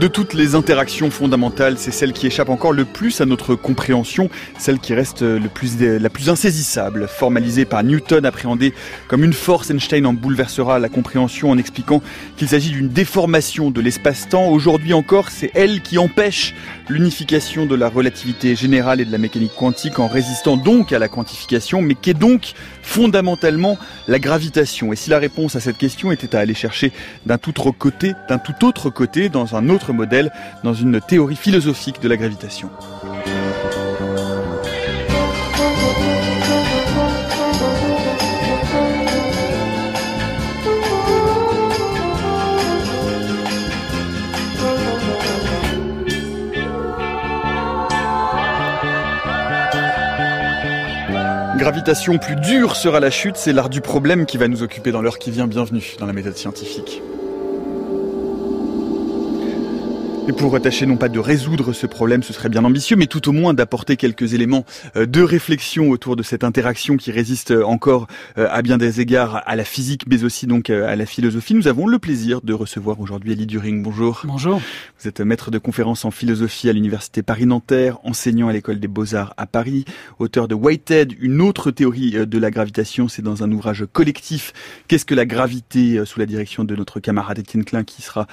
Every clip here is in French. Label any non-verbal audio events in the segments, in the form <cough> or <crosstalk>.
De toutes les interactions fondamentales, c'est celle qui échappe encore le plus à notre compréhension, celle qui reste le plus, la plus insaisissable. Formalisée par Newton, appréhendée comme une force, Einstein en bouleversera la compréhension en expliquant qu'il s'agit d'une déformation de l'espace-temps. Aujourd'hui encore, c'est elle qui empêche l'unification de la relativité générale et de la mécanique quantique en résistant donc à la quantification, mais qu'est donc fondamentalement la gravitation Et si la réponse à cette question était à aller chercher d'un tout autre côté, d'un tout autre côté, dans un autre modèle, dans une théorie philosophique de la gravitation. Gravitation plus dure sera la chute, c'est l'art du problème qui va nous occuper dans l'heure qui vient. Bienvenue dans la méthode scientifique. Et pour tâcher non pas de résoudre ce problème, ce serait bien ambitieux, mais tout au moins d'apporter quelques éléments euh, de réflexion autour de cette interaction qui résiste encore euh, à bien des égards à la physique, mais aussi donc euh, à la philosophie. Nous avons le plaisir de recevoir aujourd'hui Elie During. Bonjour. Bonjour. Vous êtes maître de conférences en philosophie à l'université Paris-Nanterre, enseignant à l'école des beaux-arts à Paris, auteur de Whitehead, une autre théorie de la gravitation. C'est dans un ouvrage collectif. Qu'est-ce que la gravité sous la direction de notre camarade Étienne Klein qui sera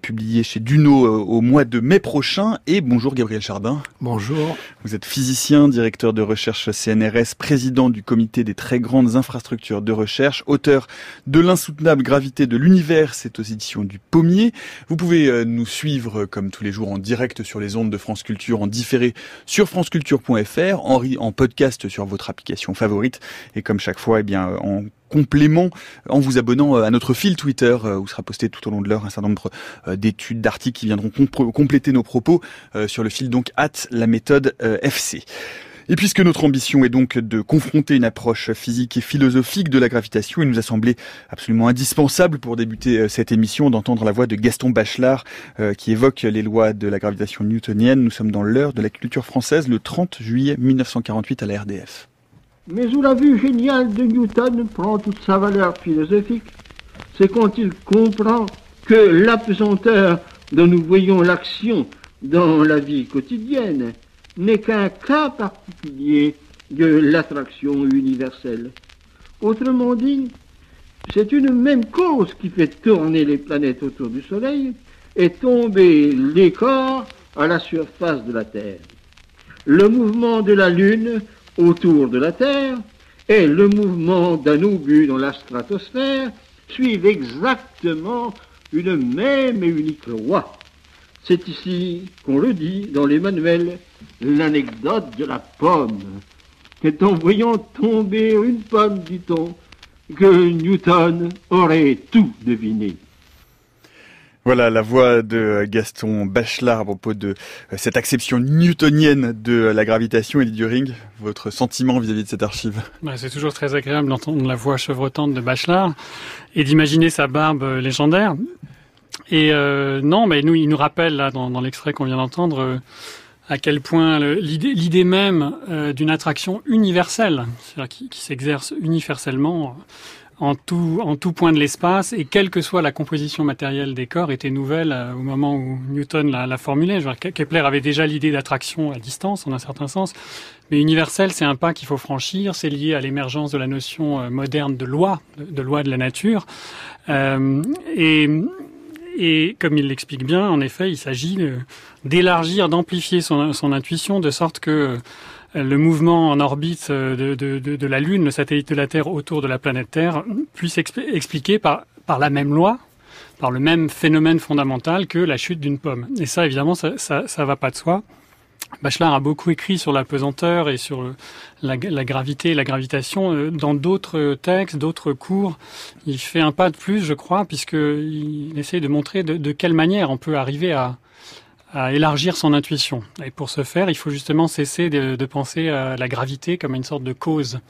publié chez Duno au mois de mai prochain. Et bonjour Gabriel Chardin. Bonjour. Vous êtes physicien, directeur de recherche CNRS, président du comité des très grandes infrastructures de recherche, auteur de l'insoutenable gravité de l'univers, c'est aux éditions du Pommier. Vous pouvez euh, nous suivre comme tous les jours en direct sur les ondes de France Culture, en différé sur franceculture.fr, en, en podcast sur votre application favorite et comme chaque fois, eh bien, en complément en vous abonnant euh, à notre fil Twitter euh, où sera posté tout au long de l'heure un certain nombre euh, d'études, d'articles qui viendront compléter nos propos sur le fil donc at la méthode FC. Et puisque notre ambition est donc de confronter une approche physique et philosophique de la gravitation, il nous a semblé absolument indispensable pour débuter cette émission d'entendre la voix de Gaston Bachelard qui évoque les lois de la gravitation newtonienne. Nous sommes dans l'heure de la culture française le 30 juillet 1948 à la RDF mais où la vue géniale de Newton prend toute sa valeur philosophique, c'est quand il comprend que l'apesanteur dont nous voyons l'action dans la vie quotidienne n'est qu'un cas particulier de l'attraction universelle. Autrement dit, c'est une même cause qui fait tourner les planètes autour du Soleil et tomber les corps à la surface de la Terre. Le mouvement de la Lune autour de la Terre et le mouvement d'un obus dans la stratosphère suivent exactement une même et unique loi. C'est ici qu'on le dit dans les manuels, l'anecdote de la pomme. C'est en voyant tomber une pomme, dit-on, que Newton aurait tout deviné. Voilà la voix de Gaston Bachelard à propos de euh, cette acception newtonienne de la gravitation et du ring. Votre sentiment vis-à-vis de cette archive bah, C'est toujours très agréable d'entendre la voix chevrotante de Bachelard et d'imaginer sa barbe euh, légendaire. Et euh, non, mais nous, il nous rappelle là dans, l'extrait qu'on vient d'entendre à quel point l'idée même d'une attraction universelle, c'est-à-dire qui s'exerce universellement en tout, en tout point de l'espace et quelle que soit la composition matérielle des corps était nouvelle euh, au moment où Newton l'a formulé. Kepler avait déjà l'idée d'attraction à distance en un certain sens, mais universel c'est un pas qu'il faut franchir, c'est lié à l'émergence de la notion euh, moderne de loi, de, loi de la nature. Euh, et, et comme il l'explique bien, en effet, il s'agit d'élargir, d'amplifier son, son, intuition de sorte que le mouvement en orbite euh, de, de, la Lune, le satellite de la Terre autour de la planète Terre, puisse expliquer par, par la même loi, par le même phénomène fondamental que la chute d'une pomme. Et ça, évidemment, ça, ça, va pas de soi. Bachelard a beaucoup écrit sur la pesanteur et sur la, gravité et la gravitation euh, dans d'autres textes, d'autres cours. Il fait un pas de plus, je crois, puisqu'il essaye de montrer de, quelle manière on peut arriver à, à élargir son intuition. Et pour ce faire, il faut justement cesser de, de penser à la gravité comme une sorte de cause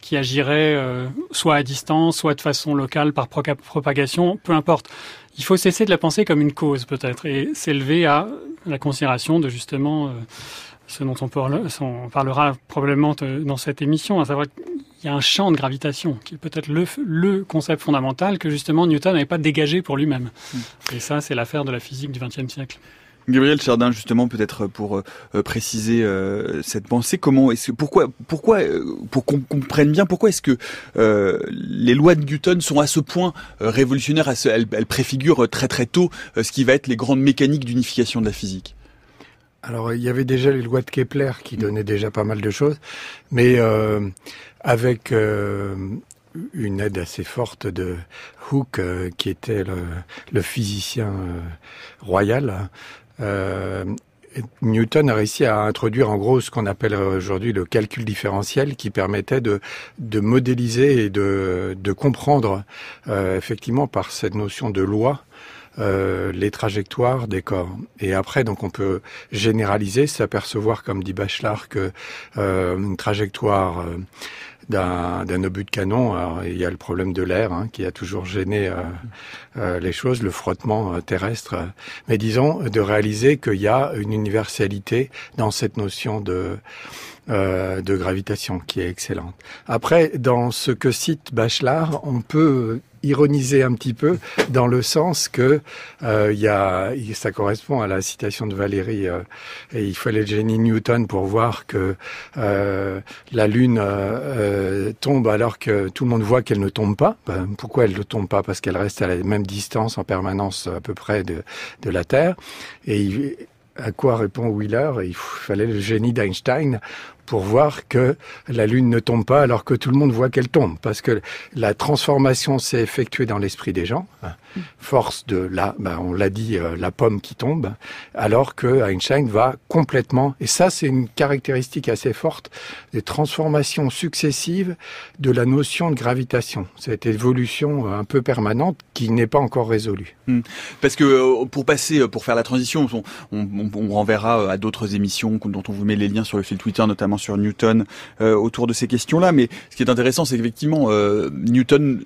qui agirait euh, soit à distance, soit de façon locale par propagation, peu importe. Il faut cesser de la penser comme une cause peut-être et s'élever à la considération de justement euh, ce dont on, parlera probablement dans cette émission, à savoir il y a un champ de gravitation qui est peut-être le, le concept fondamental que justement Newton n'avait pas dégagé pour lui-même. Mm. Et ça, c'est l'affaire de la physique du XXe siècle. Gabriel Chardin, justement, peut-être pour euh, préciser euh, cette pensée, comment est-ce pourquoi, pourquoi, euh, pour qu'on comprenne bien, pourquoi est-ce que les lois de Newton sont à ce point révolutionnaires, elles, préfigurent très très tôt ce qui va être les grandes mécaniques d'unification de la physique? Alors, il y avait déjà les lois de Kepler qui donnaient déjà pas mal de choses, mais avec une aide assez forte de Hooke, qui était le, physicien royal, euh, Newton a réussi à introduire en gros ce qu'on appelle aujourd'hui le calcul différentiel qui permettait de, modéliser et de, comprendre euh, effectivement par cette notion de loi euh, les trajectoires des corps. Et après, donc, on peut généraliser, s'apercevoir, comme dit Bachelard, que euh, une trajectoire euh, d'un obus de canon. Alors, il y a le problème de l'air hein, qui a toujours gêné euh, euh, les choses, le frottement euh, terrestre. Mais disons de réaliser qu'il y a une universalité dans cette notion de de gravitation qui est excellente. Après, dans ce que cite Bachelard, on peut ironiser un petit peu dans le sens que euh, y a, ça correspond à la citation de Valérie. Euh, et il fallait le génie Newton pour voir que euh, la Lune euh, tombe alors que tout le monde voit qu'elle ne tombe pas. Ben, pourquoi elle ne tombe pas? Parce qu'elle reste à la même distance en permanence à peu près de, de la Terre. Et à quoi répond Wheeler? Il fallait le génie d'Einstein pour voir que la Lune ne tombe pas alors que tout le monde voit qu'elle tombe. Parce que la transformation s'est effectuée dans l'esprit des gens. Force de la, ben on l'a dit, euh, la pomme qui tombe, alors que Einstein va complètement, et ça c'est une caractéristique assez forte, des transformations successives de la notion de gravitation. Cette évolution euh, un peu permanente qui n'est pas encore résolue. Hmm. Parce que euh, pour passer, pour faire la transition, on, on, on renverra à d'autres émissions dont on vous met les liens sur le fil Twitter, notamment sur Newton euh, autour de ces questions-là. Mais ce qui est intéressant, c'est qu'effectivement, euh, Newton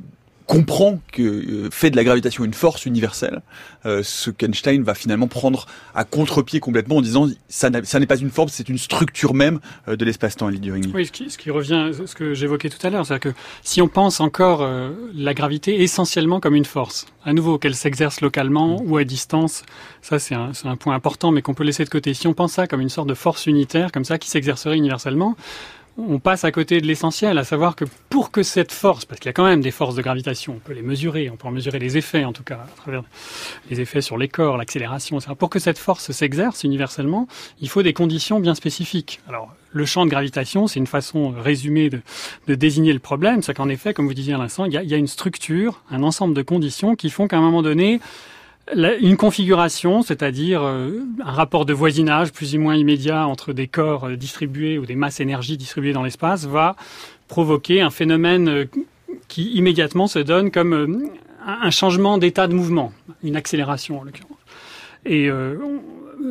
comprend que euh, fait de la gravitation une force universelle, euh, ce qu'Einstein va finalement prendre à contre-pied complètement en disant ça n'est pas une forme, c'est une structure même euh, de l'espace-temps, Oui, ce qui, ce qui, revient, ce que j'évoquais tout à l'heure, c'est que si on pense encore euh, la gravité essentiellement comme une force, à nouveau qu'elle s'exerce localement ou à distance, ça c'est un, un point important, mais qu'on peut laisser de côté. Si on pense ça comme une sorte de force unitaire, comme ça, qui s'exercerait universellement, on passe à côté de l'essentiel, à savoir que pour que cette force, parce qu'il y a quand même des forces de gravitation, on peut les mesurer, on peut en mesurer les effets en tout cas, à travers les effets sur les corps, l'accélération, etc. Pour que cette force s'exerce universellement, il faut des conditions bien spécifiques. Alors, le champ de gravitation, c'est une façon résumée de, désigner le problème, c'est qu'en effet, comme vous disiez à l'instant, il, il y a une structure, un ensemble de conditions qui font qu'à un moment donné, une configuration, c'est-à-dire euh, un rapport de voisinage plus ou moins immédiat entre des corps euh, distribués ou des masses énergie distribuées dans l'espace, va provoquer un phénomène euh, qui immédiatement se donne comme un changement d'état de mouvement, une accélération en l'occurrence.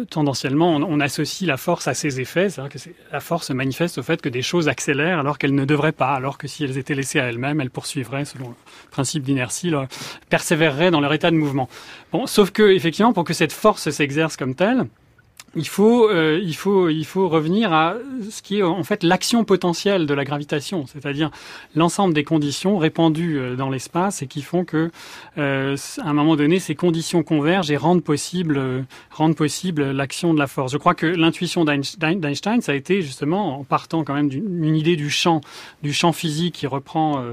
Tendanciellement, on, associe la force à ses effets, c'est-à-dire que la force se manifeste au fait que des choses accélèrent alors qu'elles ne devraient pas, alors que si elles étaient laissées à elles-mêmes, elles poursuivraient, selon le principe d'inertie, persévéreraient dans leur état de mouvement. Bon, sauf que, effectivement, pour que cette force s'exerce comme telle, il faut, euh, il faut, il faut revenir à ce qui est en fait l'action potentielle de la gravitation, c'est-à-dire l'ensemble des conditions répandues euh, dans l'espace et qui font que, euh, à un moment donné, ces conditions convergent et rendent possible, rendent possible l'action de la force. Je crois que l'intuition d'Einstein, ça a été justement en partant quand même d'une idée du champ, du champ physique qui reprend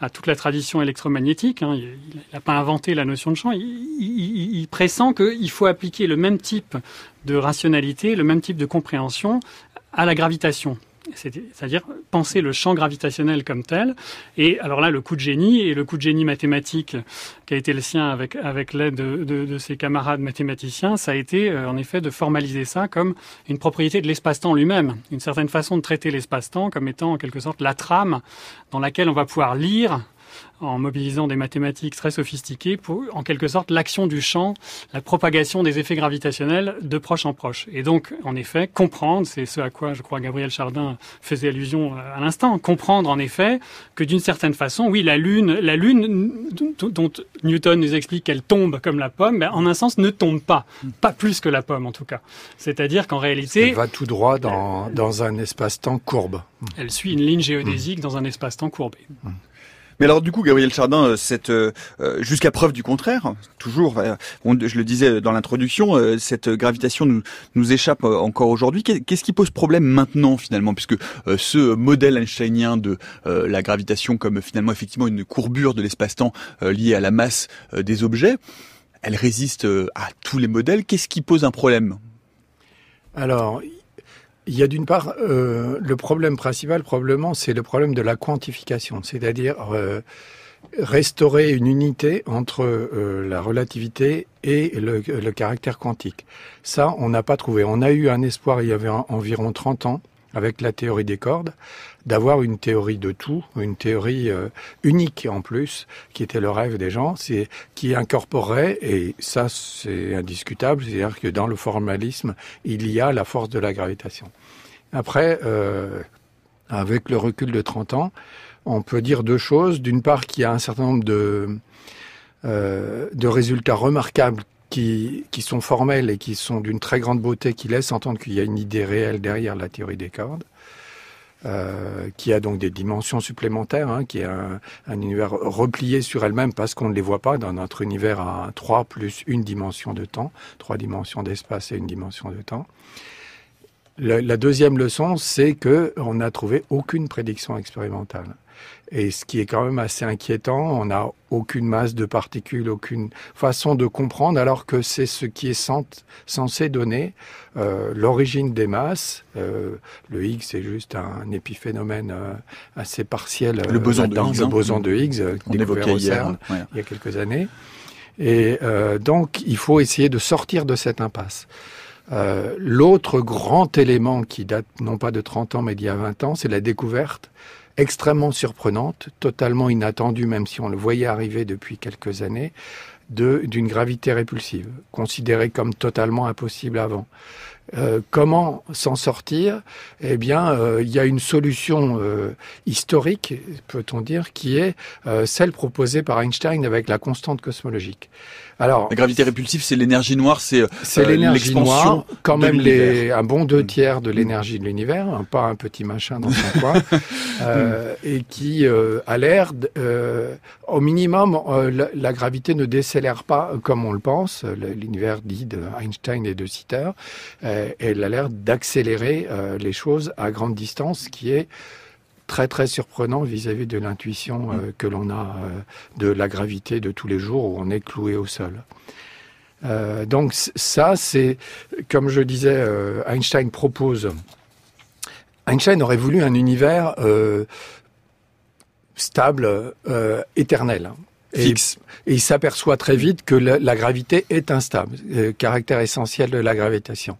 à toute la tradition électromagnétique. Hein. Il n'a pas inventé la notion de champ. Il, il, il pressent qu'il faut appliquer le même type de rationalité, le même type de compréhension à la gravitation. C'est-à-dire penser le champ gravitationnel comme tel. Et alors là, le coup de génie et le coup de génie mathématique qui a été le sien avec, avec l'aide de, de, ses camarades mathématiciens, ça a été euh, en effet de formaliser ça comme une propriété de l'espace-temps lui-même, une certaine façon de traiter l'espace-temps comme étant en quelque sorte la trame dans laquelle on va pouvoir lire en mobilisant des mathématiques très sophistiquées pour, en quelque sorte, l'action du champ, la propagation des effets gravitationnels de proche en proche. Et donc, en effet, comprendre, c'est ce à quoi je crois Gabriel Chardin faisait allusion à l'instant, comprendre en effet que d'une certaine façon, oui, la Lune, la Lune dont Newton nous explique qu'elle tombe comme la pomme, ben, en un sens ne tombe pas, pas plus que la pomme en tout cas. C'est-à-dire qu'en réalité, elle va tout droit dans, dans un espace-temps courbe. Elle suit une ligne géodésique dans un espace-temps courbé. Mais alors du coup, Gabriel Chardin, euh, euh, euh, jusqu'à preuve du contraire, toujours, je le disais dans l'introduction, cette gravitation nous, nous échappe encore aujourd'hui. Qu'est-ce qui pose problème maintenant finalement, puisque ce modèle einsteinien de la gravitation comme finalement effectivement une courbure de l'espace-temps liée à la masse des objets, elle résiste à tous les modèles. Qu'est-ce qui pose un problème? Alors, il y a d'une part euh, le problème principal, probablement, c'est le problème de la quantification, c'est-à-dire euh, restaurer une unité entre euh, la relativité et le, le, caractère quantique. Ça, on n'a pas trouvé. On a eu un espoir il y avait environ 30 ans avec la théorie des cordes, d'avoir une théorie de tout, une théorie euh, unique en plus, qui était le rêve des gens, c'est qui incorporerait, et ça c'est indiscutable, c'est-à-dire que dans le formalisme, il y a la force de la gravitation. Après, euh, avec le recul de 30 ans, on peut dire deux choses. D'une part, qu'il y a un certain nombre de, euh, de résultats remarquables qui, qui sont formels et qui sont d'une très grande beauté, qui laissent entendre qu'il y a une idée réelle derrière la théorie des cordes. Euh, qui a donc des dimensions supplémentaires, hein, qui est un, un, univers replié sur elle-même parce qu'on ne les voit pas dans notre univers à 3 plus une dimension de temps, trois dimensions d'espace et une dimension de temps. la deuxième leçon, c'est que on n'a trouvé aucune prédiction expérimentale. Et ce qui est quand même assez inquiétant, on n'a aucune masse de particules, aucune façon de comprendre, alors que c'est ce qui est censé donner euh, l'origine des masses. Euh, le Higgs, c'est juste un épiphénomène euh, assez partiel. Le boson de Higgs. Le boson de Higgs, découvert au CERN il y a quelques années. Et donc, il faut essayer de sortir de cette impasse. L'autre grand élément qui date non pas de 30 ans mais d'il y a 20 ans, c'est la découverte extrêmement surprenante, totalement inattendue, même si on le voyait arriver depuis quelques années, d'une gravité répulsive, considérée comme totalement impossible avant. Euh, comment s'en sortir? Eh bien, euh, il y a une solution euh, historique, peut-on dire, qui est celle proposée par Einstein avec la constante cosmologique. Alors, la gravité répulsive, c'est l'énergie noire, c'est c'est l'énergie noire, quand même les, un bon deux tiers de l'énergie de l'univers, hein, pas un petit machin dans son coin, <laughs> et qui a l'air, au minimum, la, la, gravité ne décélère pas comme on le pense. L'univers dit de Einstein et de Sitter euh, elle a l'air d'accélérer euh, les choses à grande distance, ce qui est très très surprenant vis-à-vis de l'intuition euh, que l'on a de la gravité de tous les jours où on est cloué au sol. donc ça, c'est, comme je disais, Einstein propose. Einstein aurait voulu un univers stable, éternel. Fixe. Et, il s'aperçoit très vite que la, gravité est instable, euh, caractère essentiel de la gravitation.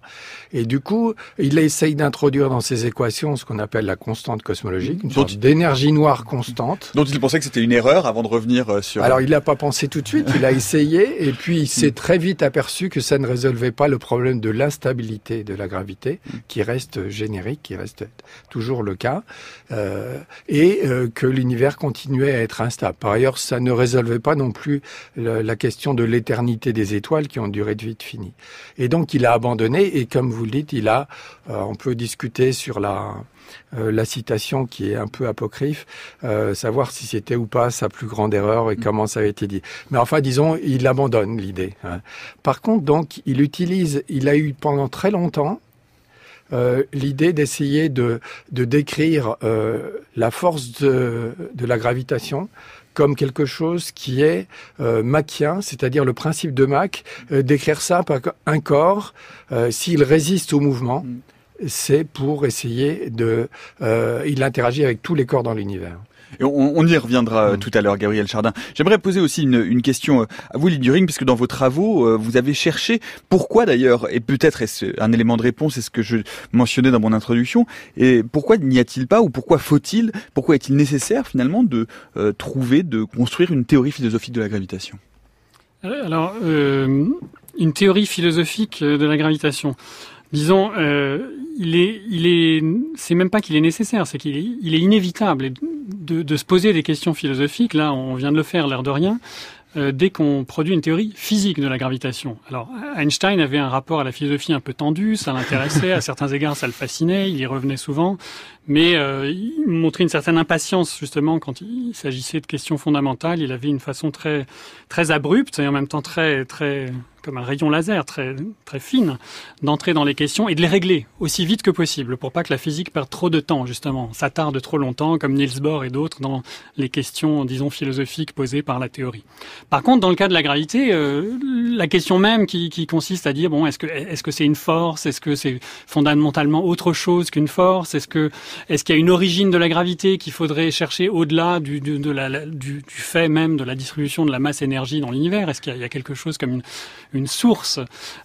Et du coup, il essaye d'introduire dans ses équations ce qu'on appelle la constante cosmologique, une sorte d'énergie noire constante. Dont il pensait que c'était une erreur avant de revenir euh, sur... Alors il n'a pas pensé tout de suite, il a essayé, et puis il s'est très vite aperçu que ça ne résolvait pas le problème de l'instabilité de la gravité, qui reste générique, qui reste toujours le cas, euh, et euh, que l'univers continuait à être instable. Par ailleurs, ça ne résolvait pas non plus la, question de l'éternité des étoiles qui ont duré de vie finie. Et donc il a abandonné, et comme vous vous le dites, il a, euh, on peut discuter sur la, euh, la citation qui est un peu apocryphe, euh, savoir si c'était ou pas sa plus grande erreur et mm. comment ça a été dit. Mais enfin, disons, il abandonne l'idée. Hein. Par contre, donc, il utilise, il a eu pendant très longtemps l'idée d'essayer de, de décrire la force de, de la gravitation comme quelque chose qui est euh, machien, c'est-à-dire le principe de Mach, euh, d'écrire ça par un corps, euh, s'il résiste au mouvement, mm. c'est pour essayer de... Euh, il interagit avec tous les corps dans l'univers. Et on, y reviendra euh, mm. tout à l'heure, Gabriel Chardin. J'aimerais poser aussi une, question euh, à vous, During, puisque dans vos travaux, vous avez cherché pourquoi d'ailleurs, et peut-être est-ce un élément de réponse, c'est ce que je mentionnais dans mon introduction, et pourquoi n'y a-t-il pas, ou pourquoi faut-il, pourquoi est-il nécessaire finalement de trouver, de construire une théorie philosophique de la gravitation? Alors, une théorie philosophique de la gravitation. Disons, euh, il est, il est, c'est même pas qu'il est nécessaire, c'est qu'il est, il est inévitable de, de, se poser des questions philosophiques. Là, on vient de le faire, l'air de rien. Euh, dès qu'on produit une théorie physique de la gravitation. Alors Einstein avait un rapport à la philosophie un peu tendu, ça l'intéressait, à <laughs> certains égards ça le fascinait, il y revenait souvent, mais euh, il montrait une certaine impatience justement quand il s'agissait de questions fondamentales. Il avait une façon très très abrupte et en même temps très très comme un rayon laser très très fine d'entrer dans les questions et de les régler aussi vite que possible pour pas que la physique perde trop de temps justement, s'attarde trop longtemps comme Niels Bohr et d'autres dans les questions disons philosophiques posées par la théorie. Par contre, dans le cas de la gravité, euh, la question même qui, qui, consiste à dire bon, est-ce que est-ce que c'est une force, est-ce que c'est fondamentalement autre chose qu'une force, est-ce que est-ce qu'il y a une origine de la gravité qu'il faudrait chercher au-delà du, du, du, du, fait même de la distribution de la masse énergie dans l'univers? Est-ce qu'il y, a quelque chose comme une, une source,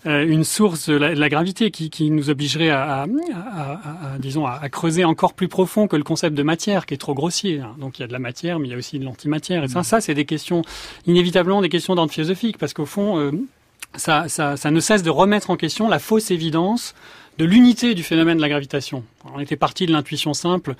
euh, une source de la, gravité qui, qui, nous obligerait à, à, à, disons, à, creuser encore plus profond que le concept de matière qui est trop grossier. Hein. Donc il y a de la matière, mais il y a aussi de l'antimatière. Et ça, ça c'est des questions inévitablement des questions d'ordre philosophique parce qu'au fond, euh, ça, ça, ça ne cesse de remettre en question la fausse évidence de l'unité du phénomène de la gravitation. On était parti de l'intuition simple,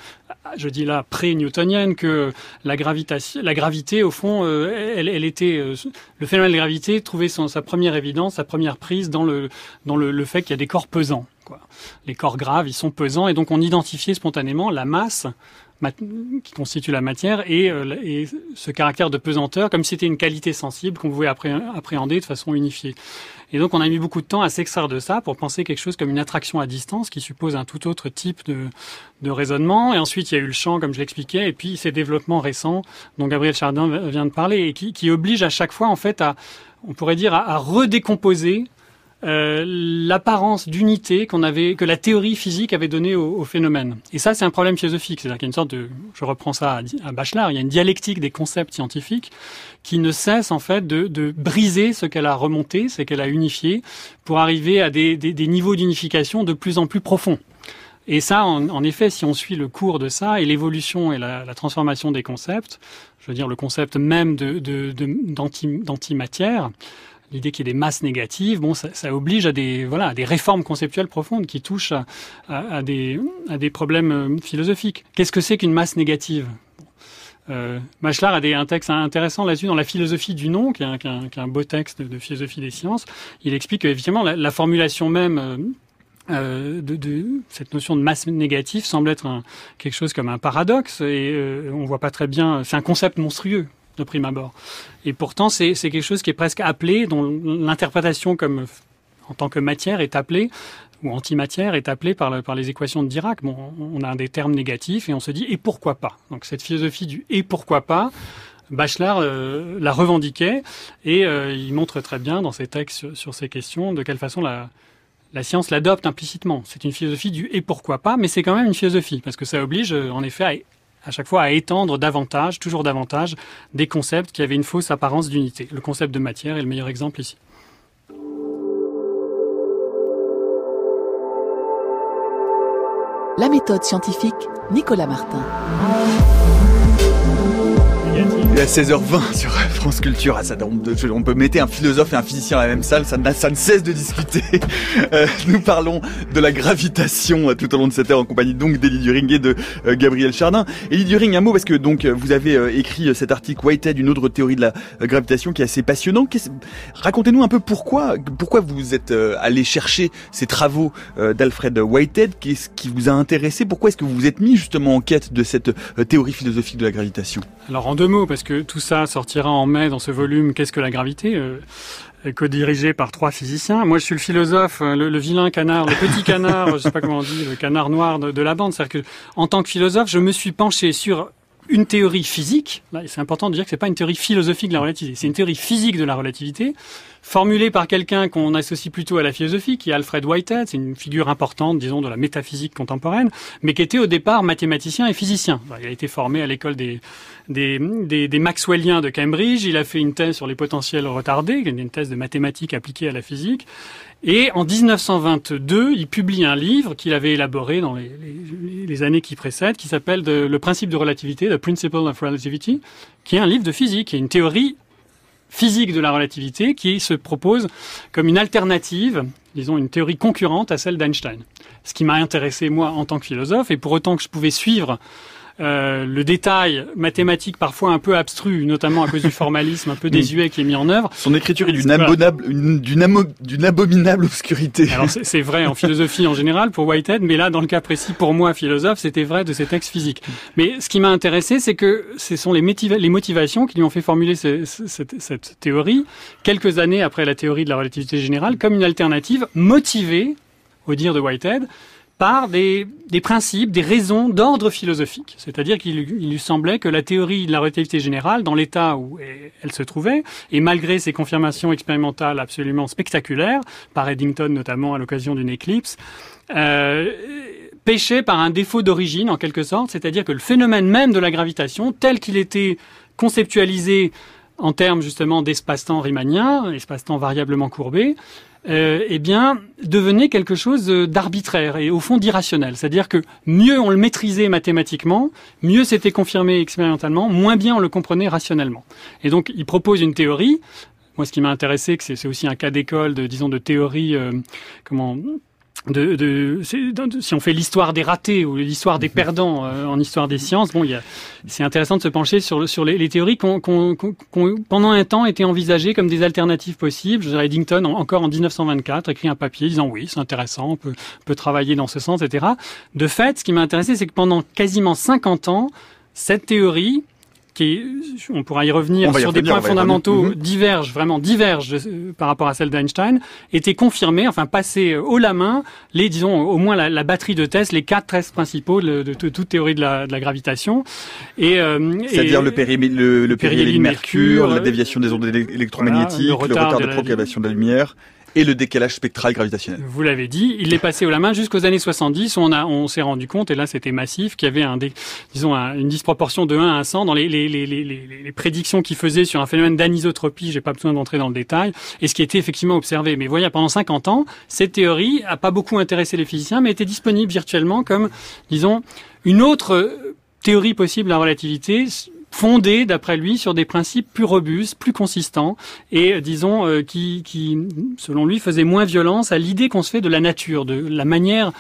je dis là pré-newtonienne, que la, gravitation, la gravité, au fond, euh, elle, elle, était euh, le phénomène de gravité trouvait sa première évidence, sa première prise dans le dans le, le fait qu'il y a des corps pesants. Quoi. Les corps graves, ils sont pesants, et donc on identifiait spontanément la masse qui constitue la matière et, euh, et, ce caractère de pesanteur comme si c'était une qualité sensible qu'on pouvait appréhender de façon unifiée. Et donc on a mis beaucoup de temps à s'extraire de ça pour penser quelque chose comme une attraction à distance qui suppose un tout autre type de, raisonnement. Et ensuite il y a eu le champ comme je l'expliquais et puis ces développements récents dont Gabriel Chardin vient de parler et qui, obligent à chaque fois en fait à on pourrait dire à redécomposer euh, l'apparence d'unité qu'on avait, que la théorie physique avait donnée au, phénomène. Et ça, c'est un problème philosophique. C'est-à-dire qu'il y a une sorte de, je reprends ça à, Bachelard, il y a une dialectique des concepts scientifiques qui ne cesse en fait de, de briser ce qu'elle a remonté, ce qu'elle a unifié, pour arriver à des, des, des niveaux d'unification de plus en plus profonds. Et ça, en, en, effet, si on suit le cours de ça et l'évolution et la, la, transformation des concepts, je veux dire le concept même de, de, d'antimatière, l'idée qu'il y ait des masses négatives, bon, ça, oblige à des, voilà, à des réformes conceptuelles profondes qui touchent à, des, à des problèmes euh, philosophiques. Qu'est-ce que c'est qu'une masse négative? Euh, a des, un texte intéressant là-dessus dans la philosophie du nom, qui est un, qui est un, beau texte de, philosophie des sciences. Il explique qu'effectivement la, la, formulation même euh, euh, de, cette notion de masse négative semble être quelque chose comme un paradoxe et on voit pas très bien. C'est un concept monstrueux de prime abord. Et pourtant, c'est quelque chose qui est presque appelé, dont l'interprétation comme en tant que matière est appelée ou antimatière est appelée par, par les équations de Dirac. Bon, on a des termes négatifs et on se dit et pourquoi pas? Donc cette philosophie du et pourquoi pas. Bachelard euh, la revendiquait et euh, il montre très bien dans ses textes sur, sur, ces questions de quelle façon la, la science l'adopte implicitement. C'est une philosophie du et pourquoi pas, mais c'est quand même une philosophie parce que ça oblige euh, en effet à chaque fois à étendre davantage, toujours davantage, des concepts qui avaient une fausse apparence d'unité. Le concept de matière est le meilleur exemple ici. La méthode scientifique, Nicolas Martin. À 16h20 sur France Culture. Ah, on, peut mettre un philosophe et un physicien à la même salle, ça, ça ne cesse de discuter. <laughs> Euh, nous parlons de la gravitation euh, tout au long de cette heure en compagnie donc d'Elie During et de euh, Gabriel Chardin. Elie During, un mot parce que donc vous avez écrit cet article Whitehead, une autre théorie de la gravitation qui est assez passionnant. Racontez-nous un peu pourquoi, pourquoi vous êtes allé chercher ces travaux d'Alfred Whitehead, qu'est-ce qui vous a intéressé, pourquoi est-ce que vous vous êtes mis justement en quête de cette théorie philosophique de la gravitation? Alors en deux mots, parce que tout ça sortira en mai dans ce volume Qu'est-ce que la gravité euh, co-dirigé par trois physiciens. Moi, je suis le philosophe, euh, le, vilain canard, le petit canard, <laughs> je sais pas comment on dit, le canard noir de, de la bande. C'est-à-dire que, en tant que philosophe, je me suis penché sur une théorie physique. C'est important de dire que c'est pas une théorie philosophique de la relativité, c'est une théorie physique de la relativité formulé par quelqu'un qu'on associe plutôt à la philosophie, qui est Alfred Whitehead. C'est une figure importante, disons, de la métaphysique contemporaine, mais qui était au départ mathématicien et physicien. Il a été formé à l'école des, des, des, des, Maxwelliens de Cambridge. Il a fait une thèse sur les potentiels retardés, une thèse de mathématiques appliquée à la physique. Et en 1922, il publie un livre qu'il avait élaboré dans les, années qui précèdent, qui s'appelle Le principe de relativité, The Principle of Relativity, qui est un livre de physique, qui est une théorie physique de la relativité qui se propose comme une alternative, disons une théorie concurrente à celle d'Einstein. Ce qui m'a intéressé moi en tant que philosophe, et pour autant que je pouvais suivre euh, le détail mathématique parfois un peu abstru, notamment à cause du formalisme un peu <laughs> désuet qui est mis en œuvre. Son écriture est d'une abominable, d'une abominable obscurité. Alors c'est vrai en <laughs> philosophie en général pour Whitehead, mais là dans le cas précis pour moi philosophe, c'était vrai de ses textes physiques. Mais ce qui m'a intéressé, c'est que ce sont les, les, motivations qui lui ont fait formuler ce, cette, cette théorie quelques années après la théorie de la relativité générale comme une alternative motivée, au dire de Whitehead, par des, des, principes, des raisons d'ordre philosophique. C'est-à-dire qu'il lui semblait que la théorie de la relativité générale, dans l'état où elle se trouvait, et malgré ses confirmations expérimentales absolument spectaculaires, par Eddington notamment à l'occasion d'une éclipse, euh, péchait par un défaut d'origine en quelque sorte, c'est-à-dire que le phénomène même de la gravitation, tel qu'il était conceptualisé en termes justement d'espace-temps riemanniens, espace-temps variablement courbé, euh, eh bien, devenait quelque chose d'arbitraire et au fond d'irrationnel. C'est-à-dire que mieux on le maîtrisait mathématiquement, mieux c'était confirmé expérimentalement, moins bien on le comprenait rationnellement. Et donc, il propose une théorie. Moi, ce qui m'a intéressé, c'est aussi un cas d'école, de, disons, de théorie, euh, comment de, de, si on fait l'histoire des ratés ou l'histoire des mhm. perdants euh, en histoire des sciences, bon, c'est intéressant de se pencher sur, sur les, les théories qui ont, pendant un temps été envisagées comme des alternatives possibles. Je Eddington, encore en 1924, écrit un papier disant oui, c'est intéressant, on peut, on peut travailler dans ce sens, etc. De fait, ce qui m'a intéressé, c'est que pendant quasiment 50 ans, cette théorie, qui on pourra y revenir sur des points fondamentaux divergent, vraiment divergent euh, par rapport à celle d'Einstein, était confirmé, enfin passé euh, haut la main, les, disons, au moins la, batterie de tests, les quatre tests principaux de, toute théorie de la, de la gravitation. Et, euh, C'est-à-dire le, péri le, le périhélie mercure, la déviation des ondes électromagnétiques, le retard, de, propagation de la lumière et le décalage spectral gravitationnel. Vous l'avez dit, il est passé au la main jusqu'aux années 70 où on, a, on s'est rendu compte, et là c'était massif, qu'il y avait un, disons une disproportion de 1 à 100 dans les, les, les, les prédictions qu'il faisait sur un phénomène d'anisotropie, j'ai pas besoin d'entrer dans le détail, et ce qui était effectivement observé. Mais voyez, pendant 50 ans, cette théorie a pas beaucoup intéressé les physiciens, mais était disponible virtuellement comme, disons, une autre théorie possible de la relativité fondé, d'après lui, sur des principes plus robustes, plus consistants, et euh, disons euh, qui, qui, selon lui, faisait moins violence à l'idée qu'on se fait de la nature, de la manière,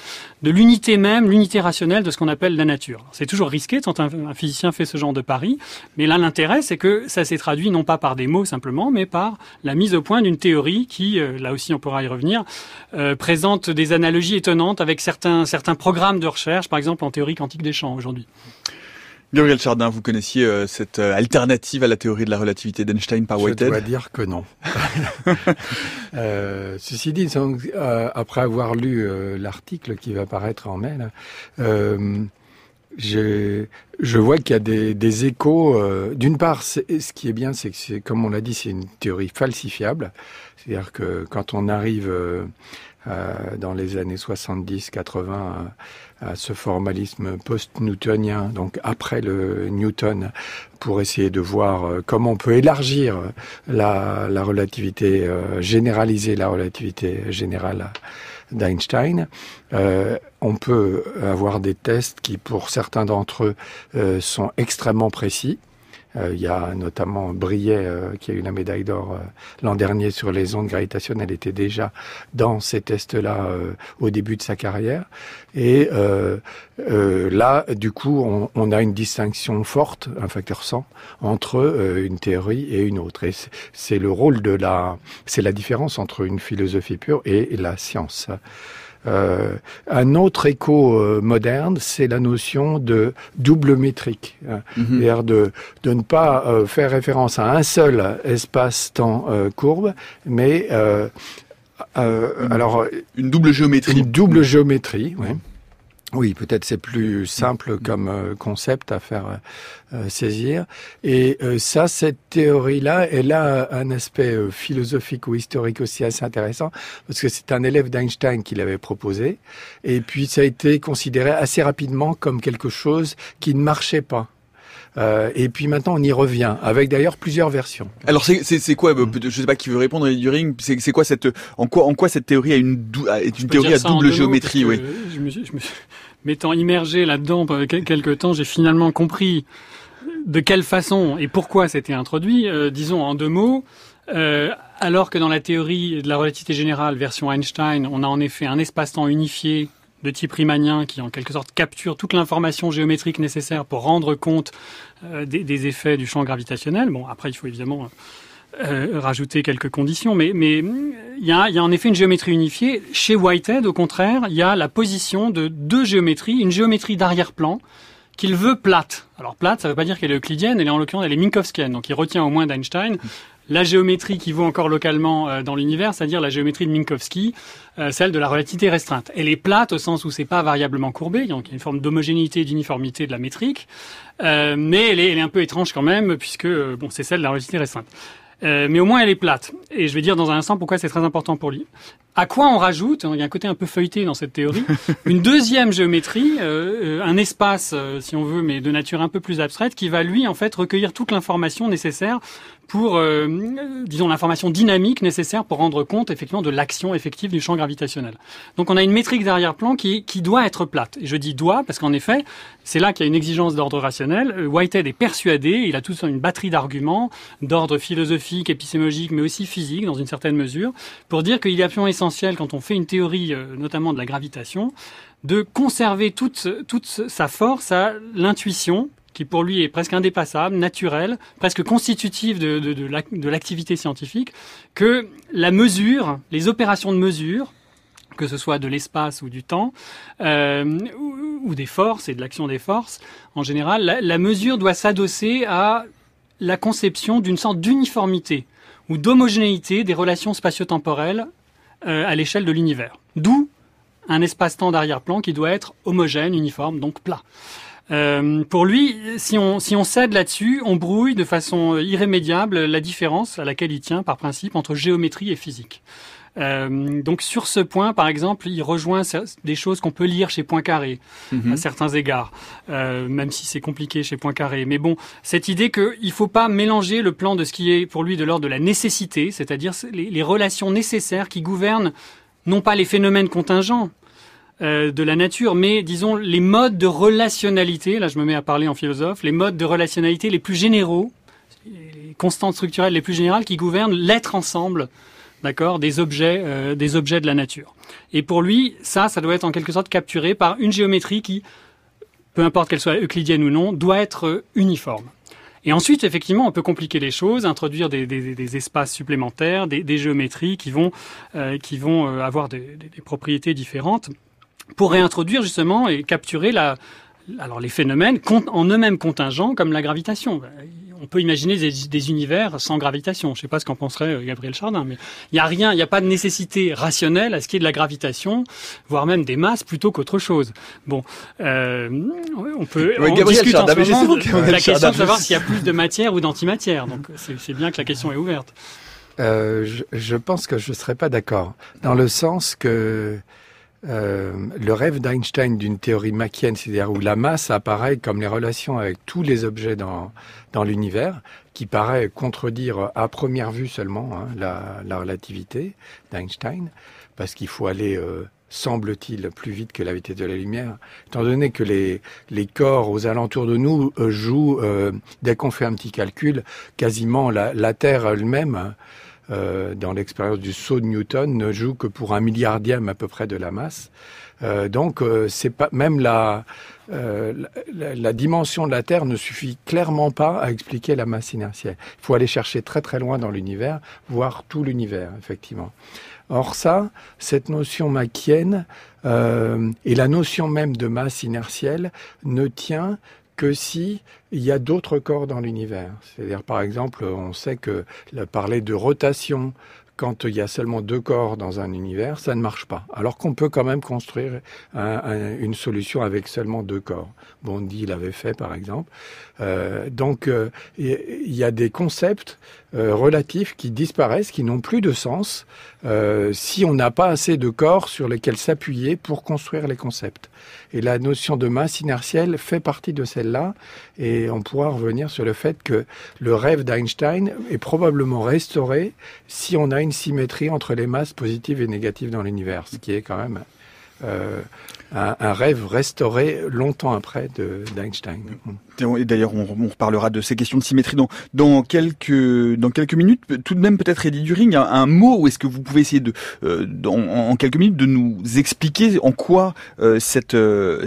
de l'unité même, l'unité rationnelle de ce qu'on appelle la nature. C'est toujours risqué quand un, physicien fait ce genre de pari, mais là l'intérêt, c'est que ça s'est traduit non pas par des mots simplement, mais par la mise au point d'une théorie qui, euh, là aussi on pourra y revenir, présente des analogies étonnantes avec certains certains programmes de recherche, par exemple en théorie quantique des champs aujourd'hui. Gabriel Chardin, vous connaissiez euh, cette euh, alternative à la théorie de la relativité d'Einstein par Whitehead Je dois dire que non. <laughs> euh, ceci dit, après avoir lu l'article qui va paraître en mai, je vois qu'il y a des, des échos. D'une part, ce qui est bien, c'est que, comme on l'a dit, c'est une théorie falsifiable. C'est-à-dire que quand on arrive dans les années 70-80 à ce formalisme post-newtonien, donc après le Newton, pour essayer de voir euh, comment on peut élargir la, la relativité, euh, généraliser la relativité générale d'Einstein. Euh, on peut avoir des tests qui, pour certains d'entre eux, euh, sont extrêmement précis. Euh, il y a notamment Brillet euh, qui a eu la médaille d'or euh, l'an dernier sur les ondes gravitationnelles était déjà dans ces tests-là au début de sa carrière. Et là, du coup, on, on, a une distinction forte, un facteur 100, entre une théorie et une autre. Et c'est le rôle de la, c'est la différence entre une philosophie pure et la science. Euh, un autre écho euh, moderne, c'est la notion de double métrique, hein. mhm. c'est-à-dire de, de ne pas euh, faire référence à un seul espace-temps courbe, mais alors une double géométrie. Une double géométrie, oui. Oui, peut-être c'est plus simple comme euh, concept à faire euh, saisir. Et euh, ça, cette théorie-là, elle a un aspect philosophique ou historique aussi assez intéressant, parce que c'est un élève d'Einstein qui l'avait proposé, et puis ça a été considéré assez rapidement comme quelque chose qui ne marchait pas. Euh, et puis maintenant, on y revient, avec d'ailleurs plusieurs versions. Alors c'est quoi mm. Je sais pas qui veut répondre, du ring. C'est quoi cette en quoi en quoi cette théorie a une est une théorie à double géométrie, oui. Je me, je me, m'étant immergé là-dedans pendant quelques temps, j'ai finalement compris de quelle façon et pourquoi c'était introduit. Euh, disons en deux mots. Euh, alors que dans la théorie de la relativité générale version Einstein, on a en effet un espace-temps unifié de type riemannien qui en quelque sorte capture toute l'information géométrique nécessaire pour rendre compte euh, des, effets du champ gravitationnel. Bon, après, il faut évidemment euh, rajouter quelques conditions, mais il y a, a en effet une géométrie unifiée. Chez Whitehead, au contraire, il y a la position de deux géométries, une géométrie d'arrière-plan qu'il veut plate. Alors plate, ça ne veut pas dire qu'elle est euclidienne, elle est en l'occurrence elle est minkowskienne, donc il retient au moins d'Einstein la géométrie qui vaut encore localement euh, dans l'univers, c'est-à-dire la géométrie de Minkowski, euh, celle de la relativité restreinte. Elle est plate au sens où c'est pas variablement courbé, donc il y a une forme d'homogénéité et d'uniformité de la métrique, euh, mais elle est, elle est, un peu étrange quand même puisque bon c'est celle de la relativité restreinte. mais au moins elle est plate. Et je vais dire dans un instant pourquoi c'est très important pour lui. À quoi on rajoute, il y a un côté un peu feuilleté dans cette théorie, <laughs> une deuxième géométrie, un espace, si on veut, mais de nature un peu plus abstraite, qui va lui en fait recueillir toute l'information nécessaire pour, euh, disons, l'information dynamique nécessaire pour rendre compte effectivement de l'action effective du champ gravitationnel. Donc on a une métrique d'arrière-plan qui, qui doit être plate. Et je dis doit parce qu'en effet, c'est là qu'il y a une exigence d'ordre rationnel. Euh, Whitehead est persuadé, il a toute une batterie d'arguments d'ordre philosophique, épistémologique, mais aussi physique dans une certaine mesure, pour dire qu'il est absolument essentiel quand on fait une théorie, euh, notamment de la gravitation, de conserver toute, toute sa force à l'intuition, qui pour lui est presque indépassable, naturel, presque de, de l'activité scientifique, que la mesure, les opérations de mesure, que ce soit de l'espace ou du temps, euh, ou, des forces et de l'action des forces, en général, la, mesure doit s'adosser à la conception d'une sorte d'uniformité ou d'homogénéité des relations spatio-temporelles euh, à l'échelle de l'univers. D'où un espace-temps d'arrière-plan qui doit être homogène, uniforme, donc plat. Euh, pour lui, si on, si on cède là-dessus, on brouille de façon irrémédiable la différence à laquelle il tient par principe entre géométrie et physique. Euh, donc sur ce point, par exemple, il rejoint des choses qu'on peut lire chez Poincaré mhm. à certains égards, euh, même si c'est compliqué chez Poincaré. Mais bon, cette idée qu'il ne faut pas mélanger le plan de ce qui est pour lui de l'ordre de la nécessité, c'est-à-dire les, les relations nécessaires qui gouvernent non pas les phénomènes contingents, euh, de la nature, mais disons les modes de relationnalité, là je me mets à parler en philosophe, les modes de relationnalité les plus généraux, les constantes structurelles les plus générales qui gouvernent l'être ensemble, d'accord, des objets, euh, des objets de la nature. Et pour lui, ça, ça doit être en quelque sorte capturé par une géométrie qui, peu importe qu'elle soit euclidienne ou non, doit être euh, uniforme. Et ensuite, effectivement, on peut compliquer les choses, introduire des, espaces supplémentaires, des, des, géométries qui vont, qui vont avoir des, propriétés différentes pour réintroduire justement et capturer la, alors les phénomènes en eux-mêmes contingents comme la gravitation. On peut imaginer des, univers sans gravitation. Je ne sais pas ce qu'en penserait euh, Gabriel Chardin, mais il n'y a rien, il n'y a pas de nécessité rationnelle à ce qui est de la gravitation, voire même des masses plutôt qu'autre chose. Bon, euh, on peut on discute en ce moment la question de savoir s'il y a plus de matière ou d'antimatière. Donc c'est bien que la question est ouverte. Euh, je, je, pense que je ne serais pas d'accord, dans le sens que euh, le rêve d'Einstein d'une théorie machienne, c'est-à-dire où la masse apparaît comme les relations avec tous les objets dans, dans l'univers, qui paraît contredire à première vue seulement hein, la, la, relativité d'Einstein, parce qu'il faut aller, euh, semble-t-il, plus vite que la vitesse de la lumière, étant donné que les, les corps aux alentours de nous euh, jouent, dès qu'on fait un petit calcul, quasiment la, la Terre elle-même euh, dans l'expérience du saut de Newton, ne joue que pour un milliardième à peu près de la masse. Euh, donc, euh, c'est pas même la, la, dimension de la Terre ne suffit clairement pas à expliquer la masse inertielle. Il faut aller chercher très très loin dans l'univers, voir tout l'univers, effectivement. Or ça, cette notion machienne et la notion même de masse inertielle ne tient que si il y a d'autres corps dans l'univers. C'est-à-dire, par exemple, on sait que parler de rotation quand il y a seulement deux corps dans un univers, ça ne marche pas. Alors qu'on peut quand même construire une solution avec seulement deux corps. Bondi l'avait fait par exemple. Euh, donc euh, il y, a des concepts euh, relatifs qui disparaissent, qui n'ont plus de sens si on n'a pas assez de corps sur lesquels s'appuyer pour construire les concepts. Et la notion de masse inertielle fait partie de celle-là. Et on pourra revenir sur le fait que le rêve d'Einstein est probablement restauré si on a une symétrie entre les masses positives et négatives dans l'univers, ce qui est quand même euh, un, rêve restauré longtemps après d'Einstein. D'ailleurs, on, reparlera de ces questions de symétrie dans, quelques minutes. Tout de même, peut-être Eddie During, un, mot ou est-ce que vous pouvez essayer de euh, en, quelques minutes de nous expliquer en quoi euh, cette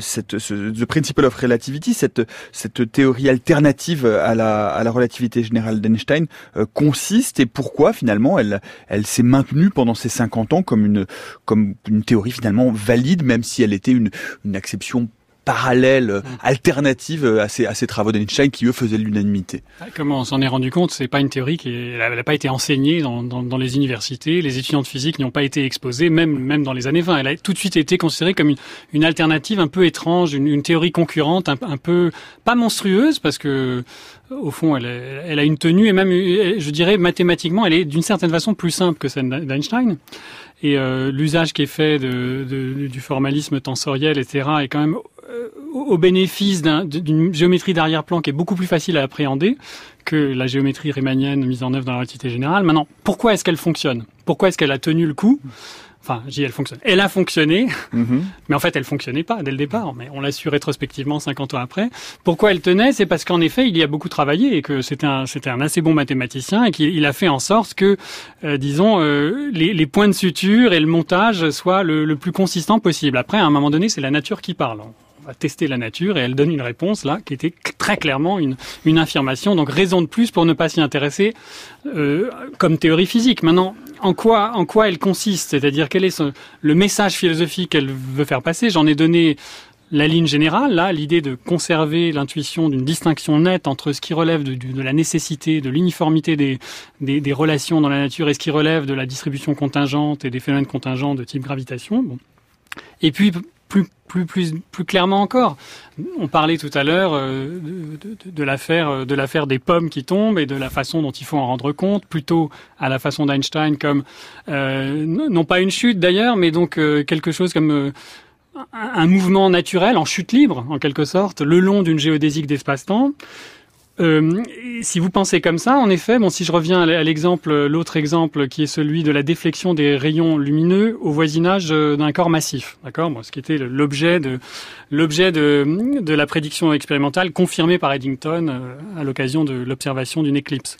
cette ce, the principle of relativity, cette cette théorie alternative à la à la relativité générale d'Einstein consiste et pourquoi finalement elle elle s'est maintenue pendant ces 50 ans comme une comme une théorie finalement valide, même si elle était une une acception parallèle, mm. alternative à ces, à ces travaux d'Einstein qui eux faisaient l'unanimité. Comment on s'en est rendu compte C'est pas une théorie qui n'a pas été enseignée dans, dans, dans, les universités. Les étudiants de physique n'y ont pas été exposés, même même dans les années 20. Elle a tout de suite été considérée comme une, une alternative un peu étrange, une, une théorie concurrente, un, un, peu pas monstrueuse parce que au fond, elle, elle, a une tenue et même, je dirais, mathématiquement, elle est d'une certaine façon plus simple que celle d'Einstein. Et euh, l'usage qui est fait de, de, du formalisme tensoriel, etc., est quand même euh, au bénéfice d'une géométrie d'arrière-plan qui est beaucoup plus facile à appréhender que la géométrie riemannienne mise en œuvre dans la relativité générale. Maintenant, pourquoi est-ce qu'elle fonctionne? Pourquoi est-ce qu'elle a tenu le coup? Enfin, dis elle fonctionne. Elle a fonctionné, mhm. <laughs> mais en fait, elle fonctionnait pas dès le départ. Mais on l'a su rétrospectivement 50 ans après. Pourquoi elle tenait C'est parce qu'en effet, il y a beaucoup travaillé et que c'était un, c'était un assez bon mathématicien et qu'il a fait en sorte que, euh, disons, euh, les, les, points de suture et le montage soient le, le plus consistant possible. Après, à un moment donné, c'est la nature qui parle on va tester la nature et elle donne une réponse là qui était très clairement une, une affirmation. Donc raison de plus pour ne pas s'y intéresser euh, comme théorie physique. Maintenant, en quoi, en quoi elle consiste? C'est-à-dire quel est le message philosophique qu'elle veut faire passer? J'en ai donné la ligne générale, là, l'idée de conserver l'intuition d'une distinction nette entre ce qui relève de, la nécessité, de l'uniformité des, des, des, relations dans la nature et ce qui relève de la distribution contingente et des phénomènes contingents de type gravitation. Bon. Et puis, plus, plus, plus, plus clairement encore. On parlait tout à l'heure euh, de, de, de l'affaire euh, de l'affaire des pommes qui tombent et de la façon dont il faut en rendre compte, plutôt à la façon d'Einstein comme euh, non pas une chute d'ailleurs, mais donc euh, quelque chose comme euh, un mouvement naturel en chute libre en quelque sorte le long d'une géodésique d'espace-temps. Euh, si vous pensez comme ça, en effet, bon, si je reviens à l'exemple, l'autre exemple qui est celui de la déflexion des rayons lumineux au voisinage euh, d'un corps massif, d'accord, bon, ce qui était l'objet de l'objet de, de la prédiction expérimentale confirmée par Eddington euh, à l'occasion de l'observation d'une éclipse.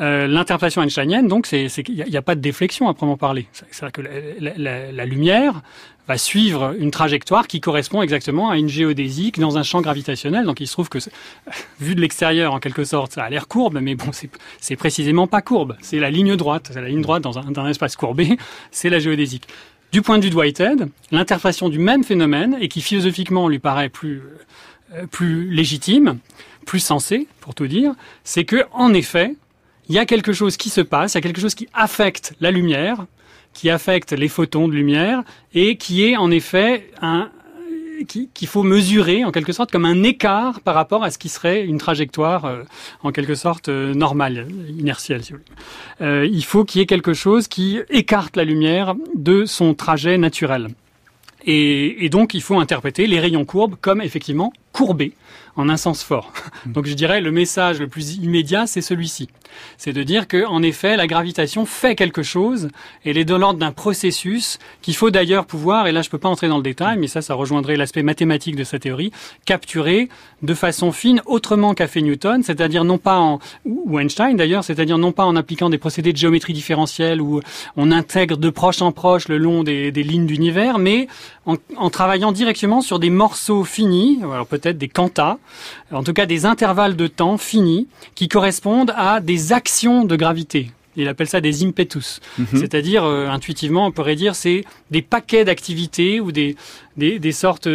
L'interprétation einsteinienne, donc, c'est qu'il n'y a, a, pas de déflexion à proprement parler. C'est-à-dire que la, la, la, lumière va suivre une trajectoire qui correspond exactement à une géodésique dans un champ gravitationnel. Donc il se trouve que, <laughs> vu de l'extérieur, en quelque sorte, ça a l'air courbe, mais bon, c'est précisément pas courbe. C'est la ligne droite. C'est la ligne droite dans un, espace courbé. <laughs> C'est la géodésique. Du point de vue de Whitehead, l'interprétation du même phénomène, et qui philosophiquement lui paraît plus, euh, légitime, plus sensé, pour tout dire, c'est que, en effet, il y a quelque chose qui se passe, il y a quelque chose qui affecte la lumière, qui affecte les photons de lumière et qui est en effet un qu'il qui faut mesurer en quelque sorte comme un écart par rapport à ce qui serait une trajectoire euh, en quelque sorte euh, normale, inertielle. Euh, il faut qu'il y ait quelque chose qui écarte la lumière de son trajet naturel. Et, donc il faut interpréter les rayons courbes comme effectivement courbés en un sens fort. <laughs> Donc je dirais le message le plus immédiat, c'est celui-ci c'est de dire que, en effet, la gravitation fait quelque chose. Et elle est de l'ordre d'un processus qu'il faut d'ailleurs pouvoir, et là je ne peux pas entrer dans le détail, mais ça, ça rejoindrait l'aspect mathématique de sa théorie, capturer de façon fine autrement qu'a fait Newton, c'est-à-dire non pas en, ou Einstein d'ailleurs, c'est-à-dire non pas en appliquant des procédés de géométrie différentielle où on intègre de proche en proche le long des, des lignes d'univers, mais en, en, travaillant directement sur des morceaux finis, alors peut-être des quantas, en tout cas des intervalles de temps finis qui correspondent à des actions de gravité. Il appelle ça des impetus. Mm -hmm. C'est-à-dire, euh, intuitivement, on pourrait dire, c'est des paquets d'activités ou des, des, des sortes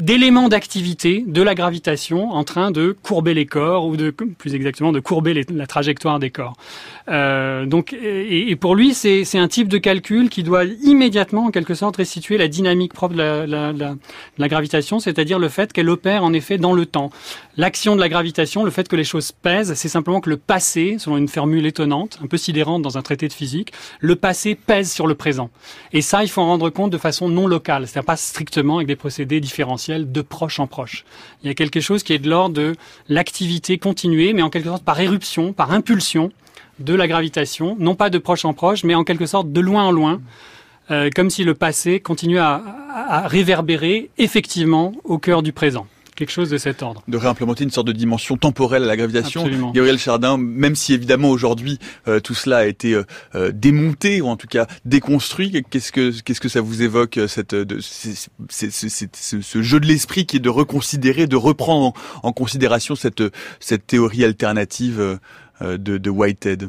d'éléments d'activité de la gravitation en train de courber les corps ou de plus exactement de courber la trajectoire des corps. Euh, donc et, pour lui c'est un type de calcul qui doit immédiatement en quelque sorte restituer la dynamique propre de la, la, la, gravitation, c'est-à-dire le fait qu'elle opère en effet dans le temps. L'action de la gravitation, le fait que les choses pèsent, c'est simplement que le passé, selon une formule étonnante, un peu sidérante dans un traité de physique, le passé pèse sur le présent. Et ça, il faut en rendre compte de façon non locale, c'est-à-dire pas strictement avec des procédés de proche en proche. Il y a quelque chose qui est de l'ordre de l'activité continuée, mais en quelque sorte par éruption, par impulsion de la gravitation, non pas de proche en proche, mais en quelque sorte de loin en loin, euh, comme si le passé continuait à réverbérer effectivement au cœur du présent quelque chose de cet ordre. De réimplémenter une sorte de dimension temporelle à la gravitation. Gabriel Chardin, même si évidemment aujourd'hui euh, tout cela a été euh, euh, démonté ou en tout cas déconstruit, qu'est-ce que qu'est-ce que ça vous évoque cette de, ce jeu de l'esprit qui est de reconsidérer, de reprendre en, considération cette cette théorie alternative de, de Whitehead?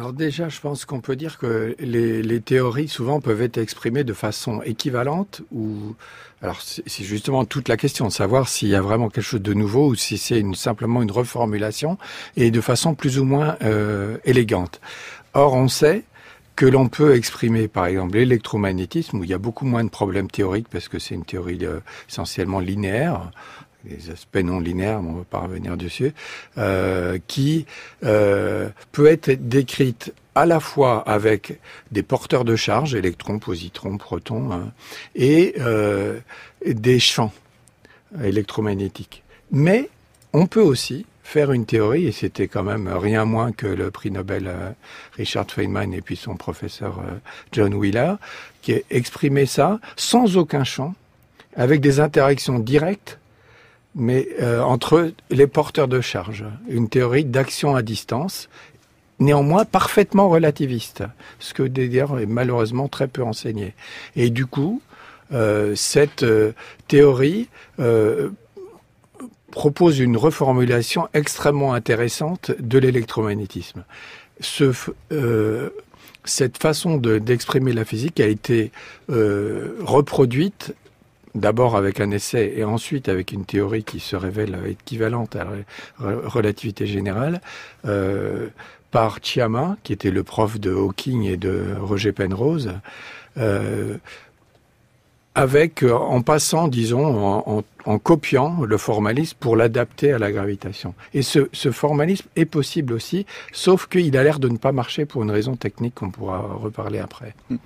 Alors déjà, je pense qu'on peut dire que les, théories souvent peuvent être exprimées de façon équivalente ou alors c'est justement toute la question de savoir s'il y a vraiment quelque chose de nouveau ou si c'est simplement une reformulation et de façon plus ou moins euh, élégante. Or, on sait que l'on peut exprimer, par exemple, l'électromagnétisme, où il y a beaucoup moins de problèmes théoriques parce que c'est une théorie euh, essentiellement linéaire, les aspects non linéaires, on ne va pas revenir dessus, euh, qui euh, peut être décrite à la fois avec des porteurs de charge, électrons, positrons, protons, hein, et euh, des champs électromagnétiques. Mais on peut aussi faire une théorie, et c'était quand même rien moins que le prix Nobel euh, Richard Feynman et puis son professeur John Wheeler, qui a ça sans aucun champ, avec des interactions directes mais euh, entre les porteurs de charge, une théorie d'action à distance, néanmoins parfaitement relativiste, ce que d'ailleurs est malheureusement très peu enseigné. Et du coup, euh, cette euh, théorie propose une reformulation extrêmement intéressante de l'électromagnétisme. Ce, cette façon d'exprimer la physique a été reproduite d'abord avec un essai et ensuite avec une théorie qui se révèle équivalente à la relativité générale, euh, par Chiama, qui était le prof de Hawking et de Roger Penrose, euh, avec, euh, en passant, disons, en, copiant le formalisme pour l'adapter à la gravitation. Et ce, formalisme est possible aussi, sauf qu'il a l'air de ne pas marcher pour une raison technique qu'on pourra reparler après. Hmm.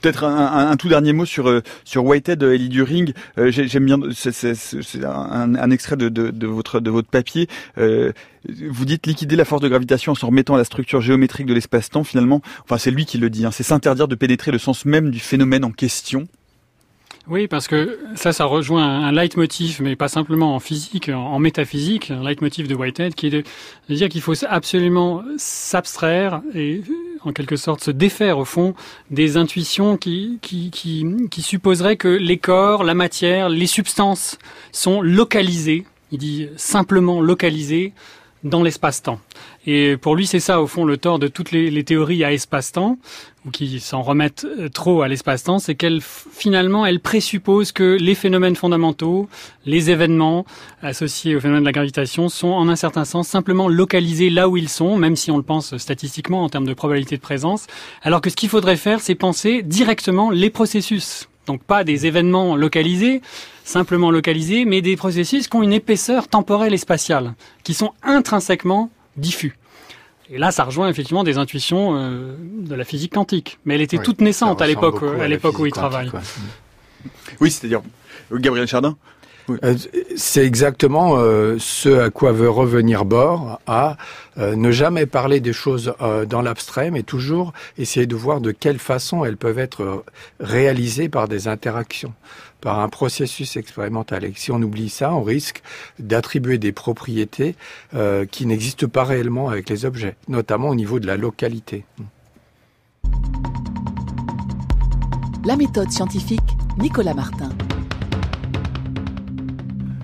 Peut-être un, tout dernier mot sur euh, sur Whitehead, Ellie During. Euh, J'aime bien, c'est un, extrait de, votre de votre papier. Euh, vous dites liquider la force de gravitation en se remettant à la structure géométrique de l'espace-temps. Finalement, enfin c'est lui qui le dit. Hein, c'est s'interdire de pénétrer le sens même du phénomène en question. Oui, parce que ça, ça rejoint un leitmotiv, mais pas simplement en physique, en métaphysique, un leitmotiv de Whitehead, qui est de, dire qu'il faut absolument s'abstraire et en quelque sorte se défaire au fond des intuitions qui, qui, qui, supposeraient que les corps, la matière, les substances sont localisées, il dit simplement localisées dans l'espace-temps. Et pour lui, c'est ça, au fond, le tort de toutes les théories à espace-temps, ou qui s'en remettent euh, trop à l'espace-temps, c'est qu'elles, finalement, elles présupposent que les phénomènes fondamentaux, les événements associés au phénomène de la gravitation sont, en un certain sens, simplement localisés là où ils sont, même si on le pense statistiquement en termes de probabilité de présence, alors que ce qu'il faudrait faire, c'est penser directement les processus. Donc pas des événements localisés, simplement localisés, mais des processus qui ont une épaisseur temporelle et spatiale, qui sont intrinsèquement diffus. Et là, ça rejoint effectivement des intuitions euh, de la physique quantique. Mais elle était toute naissante à l'époque, à l'époque où il travaille. Oui, c'est-à-dire Gabriel Chardin. Euh, c'est exactement euh, ce à quoi veut revenir Bohr, à ne jamais parler des choses dans l'abstrait, mais toujours essayer de voir de quelle façon elles peuvent être réalisées par des interactions par un processus expérimental. Et si on oublie ça, on risque d'attribuer des propriétés euh, qui n'existent pas réellement avec les objets, notamment au niveau de la localité. La méthode scientifique, Nicolas Martin.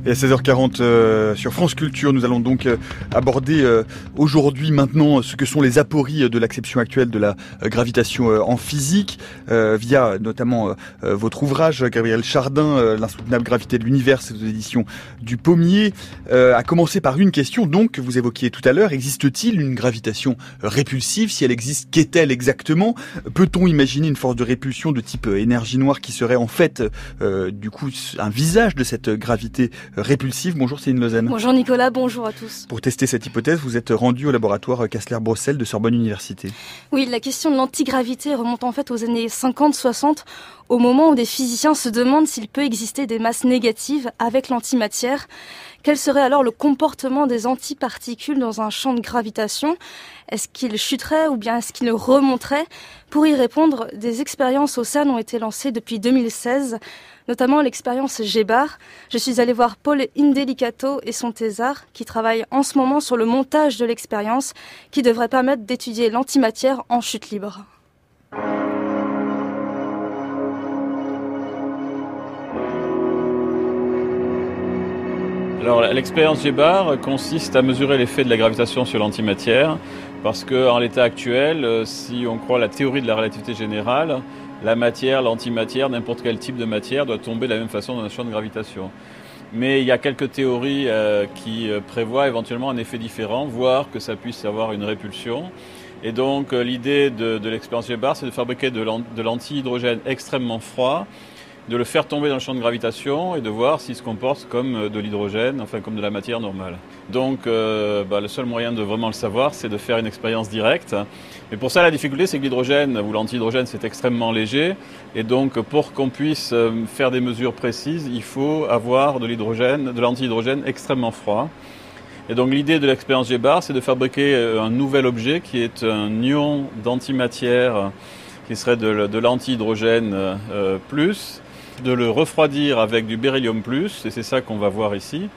Et à 16h40 euh, sur France Culture, nous allons donc euh, aborder euh, aujourd'hui maintenant ce que sont les apories de l'acception actuelle de la gravitation en physique via notamment votre ouvrage Gabriel Chardin, l'insoutenable gravité de l'univers, c'est aux éditions du Pommier. à commencer par une question donc que vous évoquiez tout à l'heure, existe-t-il une gravitation répulsive Si elle existe, qu'est-elle exactement? Peut-on imaginer une force de répulsion de type énergie noire qui serait en fait du coup un visage de cette gravité répulsive. Bonjour Céline Lausanne. Bonjour Nicolas, bonjour à tous. Pour tester cette hypothèse, vous êtes rendu au laboratoire Kessler-Brossel de Sorbonne Université. Oui, la question de l'antigravité remonte en fait aux années 50-60, au moment où des physiciens se demandent s'il peut exister des masses négatives avec l'antimatière. Quel serait alors le comportement des antiparticules dans un champ de gravitation? Est-ce qu'ils chuteraient ou bien est-ce qu'ils remonteraient? Pour y répondre, des expériences au CERN ont été lancées depuis 2016 notamment l'expérience GEBAR. Je suis allée voir Paul Indelicato et son thésard qui travaillent en ce moment sur le montage de l'expérience qui devrait permettre d'étudier l'antimatière en chute libre. Alors l'expérience GEBAR consiste à mesurer l'effet de la gravitation sur l'antimatière parce qu'en l'état actuel, euh, si on croit la théorie de la relativité générale, la matière, l'antimatière, n'importe quel type de matière doit tomber de la même façon dans un champ de gravitation. Mais il y a quelques théories euh, qui euh, prévoient éventuellement un effet différent, voire que ça puisse avoir une répulsion. Et donc l'idée de, de l'expérience c'est de fabriquer de l'antihydrogène extrêmement froid de le faire tomber dans le champ de gravitation et de voir s'il se comporte comme euh, de l'hydrogène, enfin comme de la matière normale. Donc euh, bah, le seul moyen de vraiment le savoir, c'est de faire une expérience directe. Mais pour ça, la difficulté, c'est que l'hydrogène ou l'antihydrogène, c'est extrêmement léger. Et donc pour qu'on puisse euh, faire des mesures précises, il faut avoir de l'hydrogène, de l'antihydrogène extrêmement froid. Et donc l'idée de l'expérience GBAR, c'est de fabriquer un nouvel objet qui est un ion d'antimatière qui serait de, l'antihydrogène plus de le refroidir avec du beryllium plus, et c'est ça qu'on va voir ici.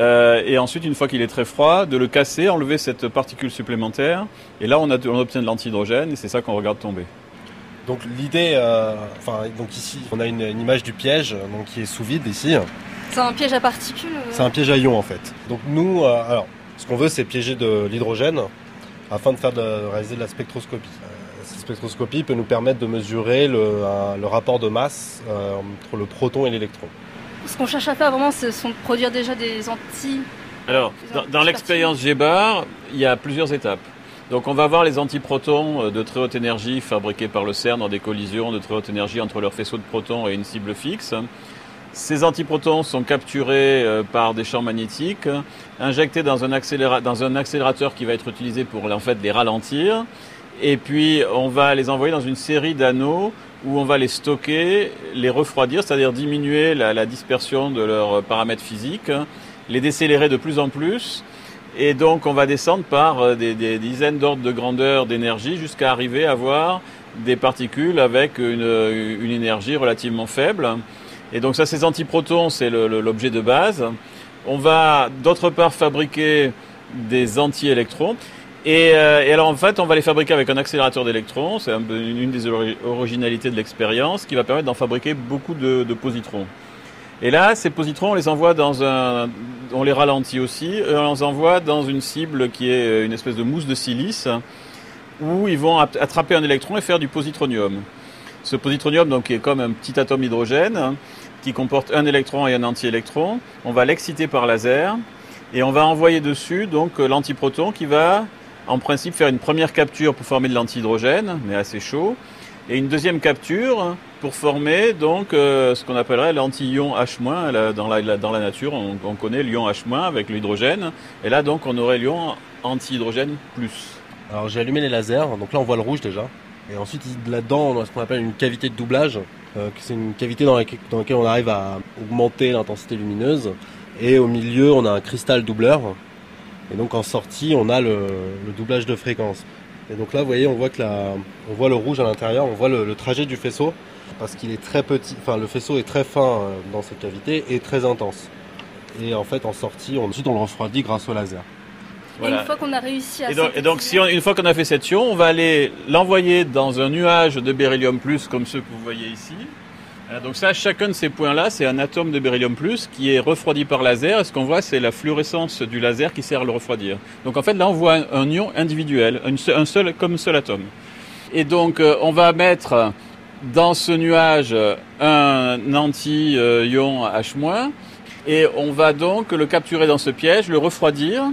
Euh, et ensuite, une fois qu'il est très froid, de le casser, enlever cette particule supplémentaire, et là on, a, on obtient de l'antihydrogène, et c'est ça qu'on regarde tomber. Donc l'idée, euh, enfin donc ici, on a une, image du piège, donc qui est sous vide ici. C'est un piège à particules. Euh c'est un piège à ions en fait. Donc nous, alors, ce qu'on veut, c'est piéger de l'hydrogène afin de faire de, réaliser de la spectroscopie spectroscopie peut nous permettre de mesurer le, rapport de masse euh, entre le proton et l'électron. Ce qu'on cherche à faire vraiment, ce sont de produire déjà des anti. Alors, dans, l'expérience GBAR, il y a plusieurs étapes. Donc on va voir les antiprotons euh, de très haute énergie fabriqués par le CERN dans des collisions de très haute énergie entre leur faisceau de protons et une cible fixe. Ces antiprotons sont capturés euh, par des champs magnétiques, injectés dans un, dans un accélérateur qui va être utilisé pour en fait les ralentir. Et puis, on va les envoyer dans une série d'anneaux où on va les stocker, les refroidir, c'est-à-dire diminuer la, dispersion de leurs paramètres physiques, les décélérer de plus en plus. Et donc, on va descendre par euh, des, dizaines d'ordres de grandeur d'énergie jusqu'à arriver à avoir des particules avec une, énergie relativement faible. Et donc, ça, ces antiprotons, c'est l'objet de base. On va d'autre part fabriquer des anti-électrons. Euh, et, alors en fait, on va les fabriquer avec un accélérateur d'électrons, c'est une des originalités de l'expérience, qui va permettre d'en fabriquer beaucoup de, positrons. Et là, ces positrons, on les envoie dans un, on les ralentit aussi, on les envoie dans une cible qui est euh, une espèce de mousse de silice, où ils vont attraper un électron et faire du positronium. Ce positronium, donc, est comme un petit atome d'hydrogène, qui comporte un électron et un anti-électron. On va l'exciter par laser, et on va envoyer dessus donc l'antiproton qui va en principe faire une première capture pour former de l'antihydrogène, mais assez chaud, et une deuxième capture pour former donc euh, ce qu'on appellerait l'anti-ion H- dans la, nature. On, connaît l'ion H- avec l'hydrogène, et là donc on aurait l'ion anti-hydrogène plus. Alors j'ai allumé les lasers, donc là on voit le rouge déjà. Et ensuite là-dedans on a ce qu'on appelle une cavité de doublage. Euh, c'est une cavité dans laquelle on arrive à augmenter l'intensité lumineuse. Et au milieu on a un cristal doubleur et donc en sortie, on a le, doublage de fréquence. Et donc là, vous voyez, on voit que la, on voit le rouge à l'intérieur, on voit le, trajet du faisceau parce qu'il est très petit. Enfin, le faisceau est très fin euh, dans cette cavité et très intense. Et en fait, en sortie, on, ensuite on le refroidit grâce au laser. Et une fois qu'on a réussi à et donc, et donc si une fois qu'on a fait cette ion, on va aller l'envoyer dans un nuage de beryllium plus comme ceux que vous voyez ici, Donc ça, chacun de ces points-là, c'est un atome de beryllium plus qui est refroidi par laser. Et ce qu'on voit, c'est la fluorescence du laser qui sert à le refroidir. Donc en fait, là, on voit un, ion individuel, un seul, comme seul atome. Et donc, euh, on va mettre dans ce nuage un anti-ion H-, et on va donc le capturer dans ce piège, le refroidir,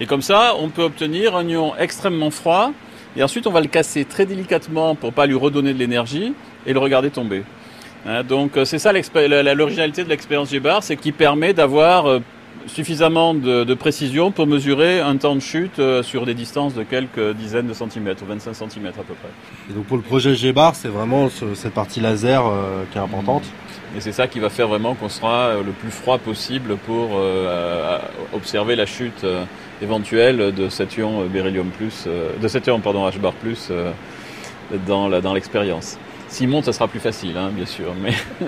et comme ça, on peut obtenir un ion extrêmement froid, et ensuite on va le casser très délicatement pour pas lui redonner de l'énergie, et le regarder tomber. Hein, donc euh, c'est ça l'originalité de l'expérience G-bar, c'est qu'il permet d'avoir euh, suffisamment de, précision pour mesurer un temps de chute euh, sur des distances de quelques dizaines de centimètres, 25 centimètres à peu près. Et donc pour le projet G-bar, c'est vraiment cette partie laser qui est importante. Et c'est ça qui va faire vraiment qu'on sera le plus froid possible pour observer la chute éventuelle de cet ion beryllium plus, de cet ion pardon H bar plus dans l'expérience. S'il monte, ça sera plus facile, hein, bien sûr. Mais, <laughs>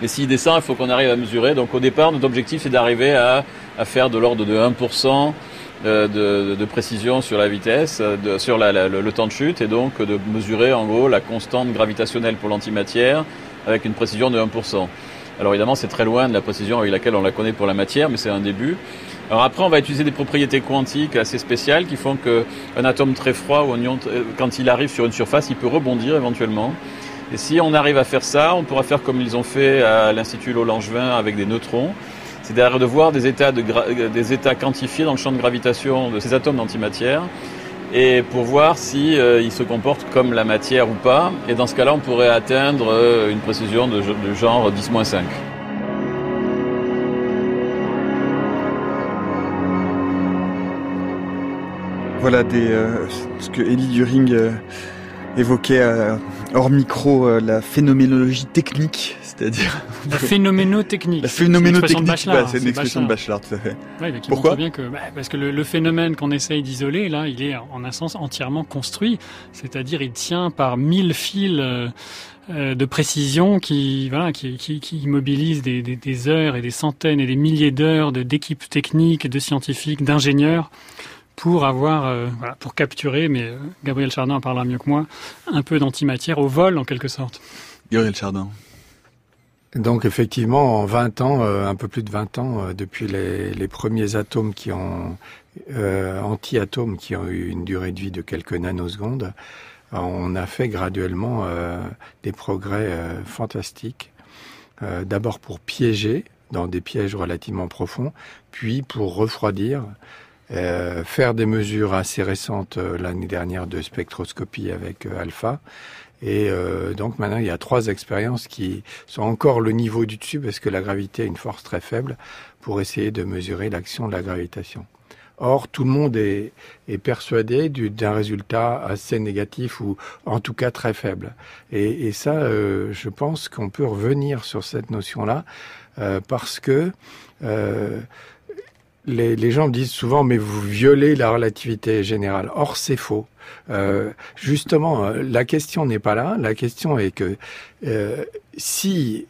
mais s'il descend, il faut qu'on arrive à mesurer. Donc au départ, notre objectif, c'est d'arriver à, à, faire de l'ordre de 1% euh, de, de, précision sur la vitesse, sur la, le, temps de chute, et donc de mesurer en gros la constante gravitationnelle pour l'antimatière avec une précision de 1%. Alors évidemment, c'est très loin de la précision avec laquelle on la connaît pour la matière, mais c'est un début. Alors après, on va utiliser des propriétés quantiques assez spéciales qui font qu'un atome très froid ou un ion, quand il arrive sur une surface, il peut rebondir éventuellement. Et si on arrive à faire ça, on pourra faire comme ils ont fait à l'Institut Lowe-Langevin avec des neutrons. C'est derrière de voir des états, de des états quantifiés dans le champ de gravitation de ces atomes d'antimatière et pour voir si euh, se comportent comme la matière ou pas. Et dans ce cas-là, on pourrait atteindre euh, une précision de, genre 10-5. Voilà euh, ce que Elie During évoquait euh, hors micro euh, la phénoménologie technique, c'est-à-dire la phénoménotechnique. <laughs> La phénoménotechnique, c'est une expression de Bachelard, tout à fait. Pourquoi bien que, bah, Parce que le, phénomène qu'on essaye d'isoler, là, il est en un sens entièrement construit, c'est-à-dire il tient par mille fils. Euh, de précision qui voilà qui, qui, qui mobilise des, des, des, heures et des centaines et des milliers d'heures d'équipes techniques, de scientifiques, d'ingénieurs pour avoir, euh, voilà, pour capturer, mais euh, Gabriel Chardin en parlera mieux que moi, un peu d'antimatière au vol en quelque sorte. Gabriel Chardin. Donc effectivement, en 20 ans, euh, un peu plus de 20 ans, depuis les, les, premiers atomes qui ont anti-atomes qui ont eu une durée de vie de quelques nanosecondes, on a fait graduellement des progrès fantastiques. D'abord pour piéger dans des pièges relativement profonds, puis pour refroidir euh, faire des mesures assez récentes euh, l'année dernière de spectroscopie avec euh, alpha. Et donc maintenant, il y a trois expériences qui sont encore le niveau du dessus parce que la gravité a une force très faible pour essayer de mesurer l'action de la gravitation. Or, tout le monde est, est persuadé d'un résultat assez négatif ou en tout cas très faible. Et, et ça, je pense qu'on peut revenir sur cette notion-là parce que les, gens me disent souvent, mais vous violez la relativité générale. Or, c'est faux. Euh, justement, euh, la question n'est pas là. La question est que euh, si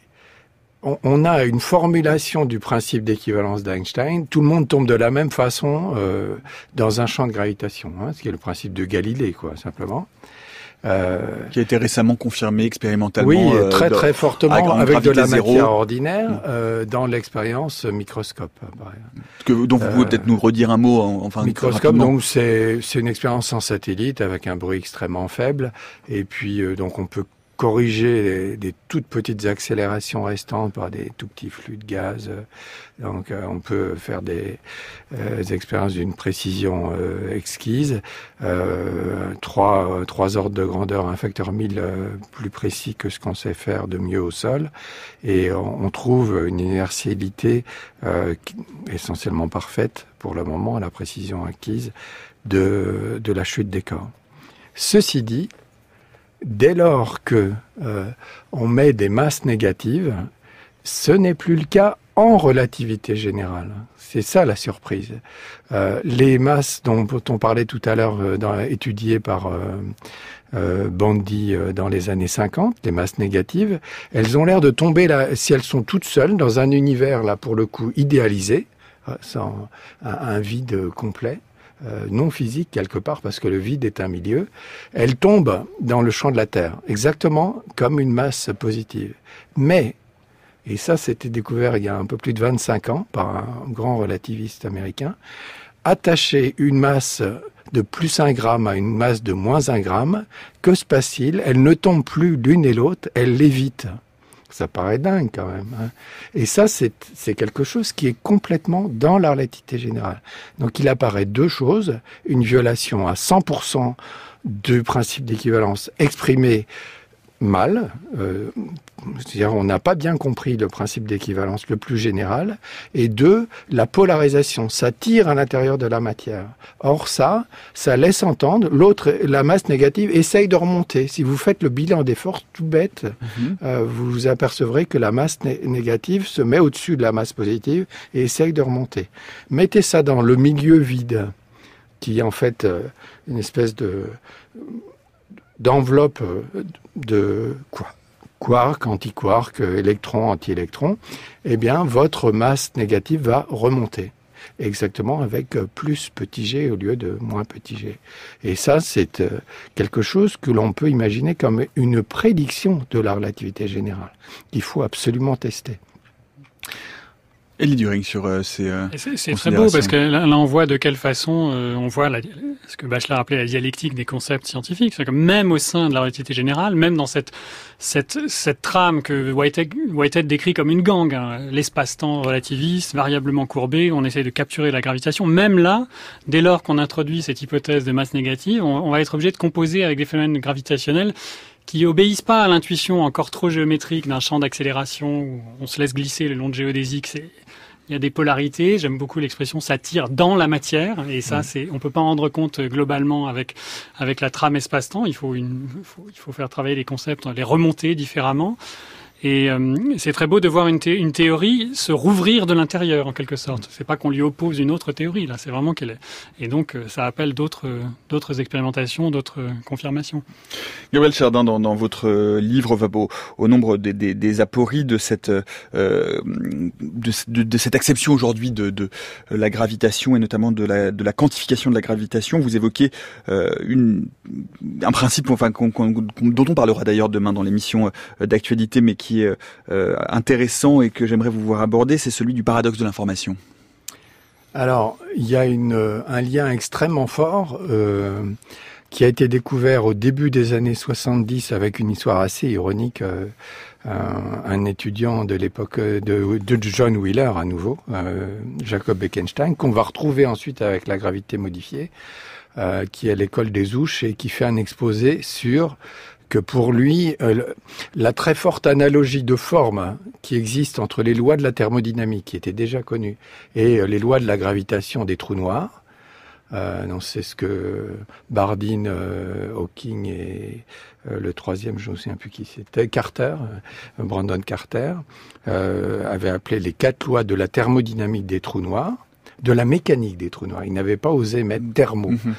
on, on, a une formulation du principe d'équivalence d'Einstein, tout le monde tombe de la même façon euh, dans un champ de gravitation, hein, ce qui est le principe de Galilée, quoi, simplement. Euh, qui a été récemment confirmé expérimentalement. Oui, euh, très très fortement avec de la matière ordinaire mm. euh, dans l'expérience microscope. Que, donc vous pouvez peut-être nous redire un mot. enfin, microscope, donc c'est c'est une expérience en satellite avec un bruit extrêmement faible et puis donc on peut corriger des toutes petites accélérations restantes par des tout petits flux de gaz. Donc euh, on peut faire des, euh, expériences d'une précision euh, exquise, trois, trois ordres de grandeur, un facteur 1000 plus précis que ce qu'on sait faire de mieux au sol, et on, trouve une inertialité essentiellement parfaite pour le moment la précision acquise de, de la chute des corps. Ceci dit, dès lors que euh, on met des masses négatives, ce n'est plus le cas en relativité générale. C'est ça la surprise. Euh, les masses dont on parlait tout à l'heure, euh, étudiées par euh, Bandy dans les années 50, les masses négatives, elles ont l'air de tomber là, si elles sont toutes seules dans un univers là pour le coup idéalisé, sans un vide complet. Euh, non physique quelque part, parce que le vide est un milieu, elle tombe dans le champ de la Terre, exactement comme une masse positive. Mais, et ça c'était découvert il y a un peu plus de 25 ans par un grand relativiste américain, attacher une masse de plus un gramme à une masse de moins un gramme, que se passe-t-il? Elles ne tombent plus l'une et l'autre, elles l'évitent. Ça paraît dingue quand même. Hein. et ça, c'est quelque chose qui est complètement dans la relativité générale. Donc il apparaît deux choses. Une violation à 100% du principe d'équivalence exprimé mal. Euh, c'est-à-dire on n'a pas bien compris le principe d'équivalence le plus général. Et deux, la polarisation, ça tire à l'intérieur de la matière. Or ça, ça laisse entendre l'autre, la masse négative essaye de remonter. Si vous faites le bilan des forces tout bête, mhm. euh, vous vous apercevrez que la masse négative se met au-dessus de la masse positive et essaye de remonter. Mettez ça dans le milieu vide, qui est en fait euh, une espèce de d'enveloppe euh, de quark, antiquark, électron, anti-électron, eh bien, votre masse négative va remonter. Exactement avec plus petit g au lieu de moins petit g. Et ça, c'est euh, quelque chose que l'on peut imaginer comme une prédiction de la relativité générale, qu'il faut absolument tester. Elie During sur euh, ces euh, C'est très beau parce que là, on voit de quelle façon euh, on voit la, ce que Bachelard appelait la dialectique des concepts scientifiques. C'est même au sein de la relativité générale, même dans cette cette, cette trame que Whitehead, Whitehead décrit comme une gangue, hein, l'espace-temps relativiste, variablement courbé, on essaye de capturer la gravitation. Même là, dès lors qu'on introduit cette hypothèse de masse négative, on, on va être obligé de composer avec des phénomènes gravitationnels qui obéissent pas à l'intuition encore trop géométrique d'un champ d'accélération où on se laisse glisser le long de géodésique. Il y a des polarités. J'aime beaucoup l'expression ça tire dans la matière. Et ça, c'est, on peut pas en rendre compte globalement avec, avec la trame espace-temps. Il faut une, il faut faire travailler les concepts, les remonter différemment. Et euh, c'est très beau de voir une, théorie se rouvrir de l'intérieur en quelque sorte. C'est pas qu'on lui oppose une autre théorie là, c'est vraiment qu'elle est. Et donc euh, ça appelle d'autres d'autres expérimentations, d'autres confirmations. Gabriel Chardin, dans, votre livre, au, au nombre des, apories de cette euh, de, cette acception aujourd'hui de, la gravitation et notamment de la quantification de la gravitation. Vous évoquez euh, un principe, dont on parlera d'ailleurs demain dans l'émission d'actualité, mais qui euh, intéressant et que j'aimerais vous voir aborder, c'est celui du paradoxe de l'information. Alors, il y a un lien extrêmement fort euh, qui a été découvert au début des années 70 avec une histoire assez ironique. Euh, un, étudiant de l'époque de, John Wheeler à nouveau, Jacob Bekenstein, qu'on va retrouver ensuite avec la gravité modifiée, qui est à l'école des Ouches et qui fait un exposé sur que pour lui, euh, la très forte analogie de forme qui existe entre les lois de la thermodynamique, qui étaient déjà connues, et euh, les lois de la gravitation des trous noirs, euh, c'est ce que Bardeen, Hawking et le troisième, je ne souviens plus qui c'était, Carter, Brandon Carter, avaient appelé les quatre lois de la thermodynamique des trous noirs de la mécanique des trous noirs. Il n'avait pas osé mettre thermo. Mhm.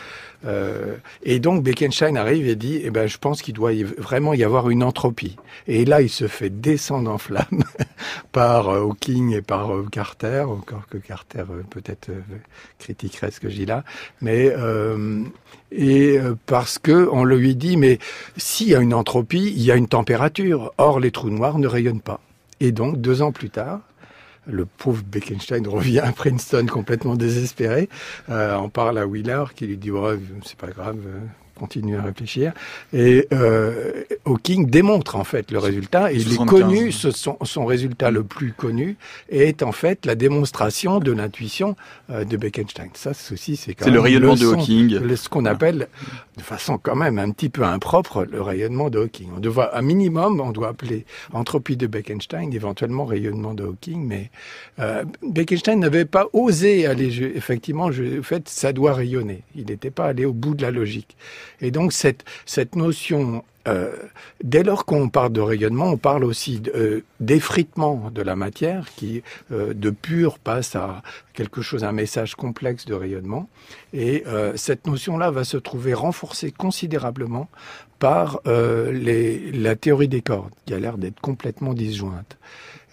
Euh, et donc Bekenstein arrive et dit, eh ben, je pense qu'il doit vraiment y avoir une entropie. Et là, il se fait descendre en flammes <laughs> par euh, Hawking et par euh, Carter, encore que Carter peut-être critiquerait ce que je dis là, mais et parce que on lui dit, mais s'il y a une entropie, il y a une température. Or, les trous noirs ne rayonnent pas. Et donc, deux ans plus tard, le pauvre Bekenstein revient à Princeton complètement désespéré. Euh, on parle à Wheeler qui lui dit ouais, c'est pas grave, continue à réfléchir. Et euh, Hawking démontre en fait le résultat. Et il est connu, ce, son, son, résultat le plus connu est en fait la démonstration de l'intuition euh, de Bekenstein. Ça ceci, c'est C'est le rayonnement de Hawking. Ce qu'on appelle, de façon quand même un petit peu impropre, le rayonnement de Hawking. On doit, un minimum, on doit appeler entropie de Bekenstein, éventuellement rayonnement de Hawking, mais euh, Bekenstein n'avait pas osé aller, effectivement, je, en fait, ça doit rayonner. Il n'était pas allé au bout de la logique. Et donc cette, notion euh, dès lors qu'on parle de rayonnement, on parle aussi euh, d'effritement de la matière qui, euh, de pur, passe à quelque chose, un message complexe de rayonnement. Et cette notion-là va se trouver renforcée considérablement par les, la théorie des cordes, qui a l'air d'être complètement disjointe.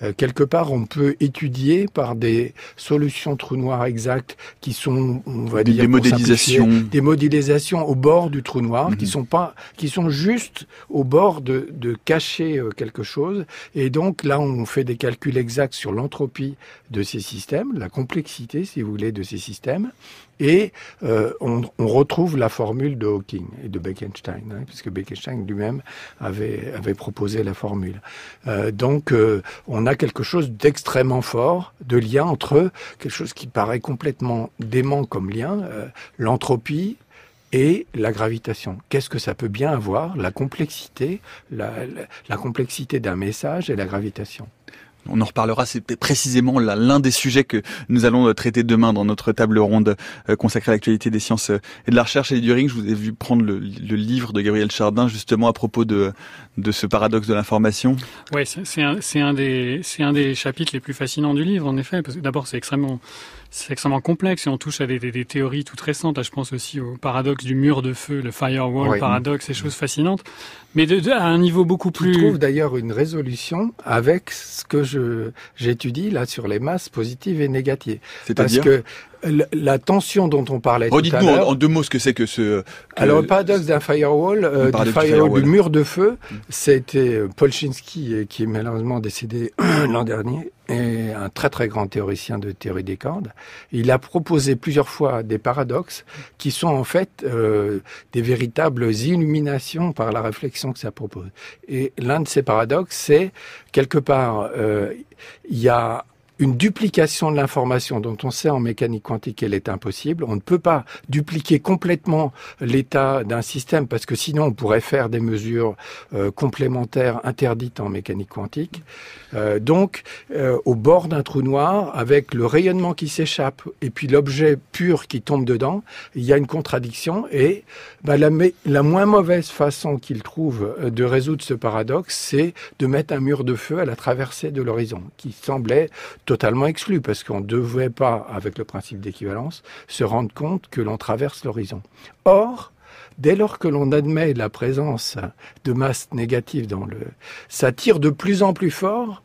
Euh, quelque part, on peut étudier par des solutions trou noir exactes qui sont, on va des, dire, des modélisations, des modélisations au bord du trou noir, qui mhm. sont pas, qui sont juste au bord de, de cacher euh, quelque chose. Et donc là, on fait des calculs exacts sur l'entropie de ces systèmes, la complexité, si vous voulez, de ces systèmes. Et euh, on, retrouve la formule de Hawking et de Bekenstein, hein, puisque Bekenstein lui-même avait, avait proposé la formule. Euh, donc euh, on a quelque chose d'extrêmement fort, de lien entre quelque chose qui paraît complètement dément comme lien, l'entropie, et la gravitation. Qu'est-ce que ça peut bien avoir La complexité, la complexité d'un message et la gravitation? On en reparlera, c'est précisément l'un des sujets que nous allons euh, traiter demain dans notre table ronde euh, consacrée à l'actualité des sciences euh, et de la recherche. Et During, je vous ai vu prendre le, livre de Gabriel Chardin justement à propos de, de ce paradoxe de l'information. Oui, c'est un, un, des, un des chapitres les plus fascinants du livre, en effet, parce que d'abord c'est extrêmement c'est extrêmement complexe et on touche à des, des, des, théories toutes récentes. je pense aussi au paradoxe du mur de feu, le firewall paradoxe, ces choses fascinantes. Mais de, à un niveau beaucoup plus. Je trouve d'ailleurs une résolution avec ce que je j'étudie là sur les masses positives et négatives. Parce que la tension dont on parlait tout à l'heure. en deux mots ce que c'est que ce. Alors le paradoxe d'un firewall, euh, du, firewall, du mur de feu, mm. c'était euh, Polchinski euh, qui est malheureusement décédé l'an dernier et un très très grand théoricien de théorie des cordes. Il a proposé plusieurs fois des paradoxes qui sont en fait euh, des véritables illuminations par la réflexion que ça propose. Et l'un de ces paradoxes, c'est quelque part, euh, il y a une duplication de l'information dont on sait en mécanique quantique qu'elle est impossible. On ne peut pas dupliquer complètement l'état d'un système parce que sinon on pourrait faire des mesures euh, complémentaires interdites en mécanique quantique. Euh, donc, euh, au bord d'un trou noir, avec le rayonnement qui s'échappe et puis l'objet pur qui tombe dedans, il y a une contradiction et bah, la, moins mauvaise façon qu'il trouve de résoudre ce paradoxe, c'est de mettre un mur de feu à la traversée de l'horizon, qui semblait totalement exclu parce qu'on ne devait pas, avec le principe d'équivalence, se rendre compte que l'on traverse l'horizon. Or, dès lors que l'on admet la présence de masse négative dans le, ça tire de plus en plus fort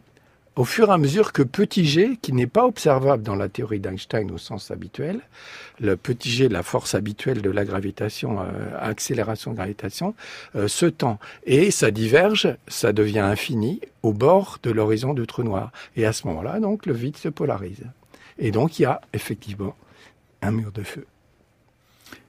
au fur et à mesure que petit g, qui n'est pas observable dans la théorie d'Einstein au sens habituel, le petit g, la force habituelle de la gravitation, euh, accélération gravitation, euh, se tend. Et ça diverge, ça devient infini au bord de l'horizon du trou noir. Et à ce moment-là, donc, le vide se polarise. Et donc, il y a effectivement un mur de feu.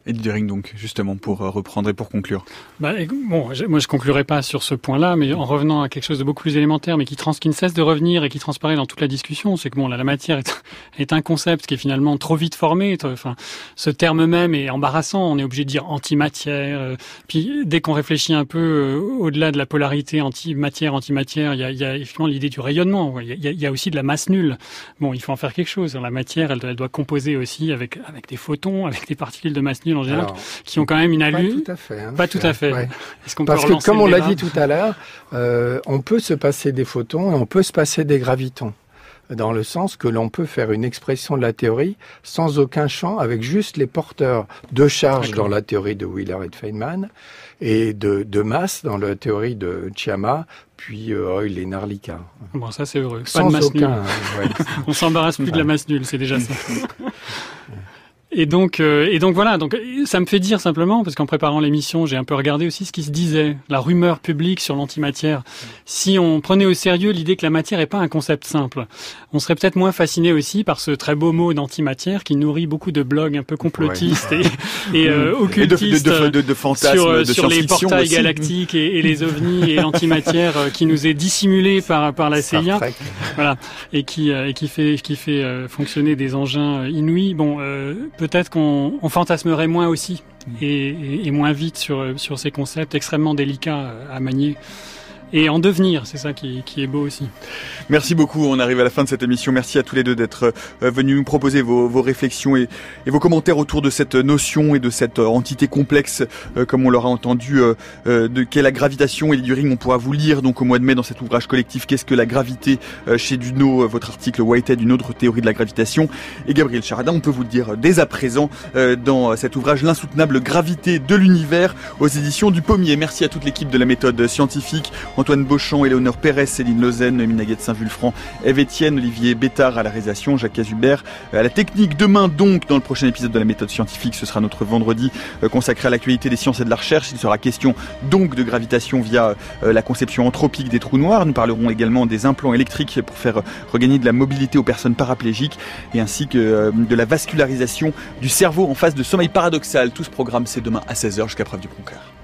Eddie Dering, donc, justement, pour euh, reprendre et pour conclure. Bah, bon, moi, je conclurai pas sur ce point-là, mais en revenant à quelque chose de beaucoup plus élémentaire, mais qui, trans, ne cesse de revenir et qui transparaît dans toute la discussion, c'est que bon, la matière <laughs> est, un concept qui est finalement trop vite formé. Enfin, ce terme même est embarrassant. On est obligé de dire antimatière. Euh, puis, dès qu'on réfléchit un peu euh, au-delà de la polarité antimatière, antimatière, il y a, y effectivement l'idée du rayonnement. Il y, a, aussi de la masse nulle. Bon, il faut en faire quelque chose. La matière, elle, doit composer aussi avec des photons, avec des particules de masse nulle en général, qui ont quand même une allure. Pas tout à fait. Hein, pas tout à fait. Ouais. Parce que comme on l'a dit tout à l'heure, euh, on peut se passer des photons et on peut se passer des gravitons dans le sens que l'on peut faire une expression de la théorie sans aucun champ, avec juste les porteurs de charge dans la théorie de Wheeler et de Feynman, et de, de masse dans la théorie de Chiama, puis euh, et Narlika. Bon, ça c'est heureux. Pas de masse aucun, nulle. Ouais. <laughs> on s'embarrasse plus de la masse nulle, c'est déjà ça. <laughs> Et donc, euh, et donc voilà. Donc, ça me fait dire simplement, parce qu'en préparant l'émission, j'ai un peu regardé aussi ce qui se disait, la rumeur publique sur l'antimatière. Si on prenait au sérieux l'idée que la matière n'est pas un concept simple, on serait peut-être moins fasciné aussi par ce très beau mot d'antimatière qui nourrit beaucoup de blogs un peu complotistes et, et euh, <laughs> occultistes de, de, de, fantasmes, sur, de sur les portails galactiques et, et, les ovnis et l'antimatière euh, qui nous est dissimulé par par la CIA, voilà, et qui euh, et qui fait qui fait fonctionner des engins inouïs. Bon peut-être qu'on on fantasmerait moins aussi et, et, moins vite sur, sur ces concepts extrêmement délicats à manier. Et en devenir. C'est ça qui, est beau aussi. Merci beaucoup. On arrive à la fin de cette émission. Merci à tous les deux d'être euh, venus nous proposer vos, réflexions et, vos commentaires autour de cette notion et de cette euh, entité complexe, euh, comme on l'aura entendu, de qu'est la gravitation. Et du ring, on pourra vous lire donc au mois de mai dans cet ouvrage collectif Qu'est-ce que la gravité chez Duno, votre article Whitehead, une autre théorie de la gravitation. Et Gabriel Charadin, on peut vous le dire dès à présent dans cet ouvrage L'insoutenable gravité de l'univers aux éditions du Pommier. Merci à toute l'équipe de la méthode scientifique. Antoine Beauchamp, Éléonore Pérez, Céline Lausanne, Minaguette Saint-Vulfranc, Eve Etienne, Olivier Bétard à la réalisation, Jacques Cazubert à la technique. Demain donc, dans le prochain épisode de la méthode scientifique, ce sera notre vendredi euh, consacré à l'actualité des sciences et de la recherche. Il sera question donc de gravitation via euh, la conception anthropique des trous noirs. Nous parlerons également des implants électriques pour faire regagner de la mobilité aux personnes paraplégiques et ainsi que euh, de la vascularisation du cerveau en phase de sommeil paradoxal. Tout ce programme, c'est demain à 16h jusqu'à preuve du contraire.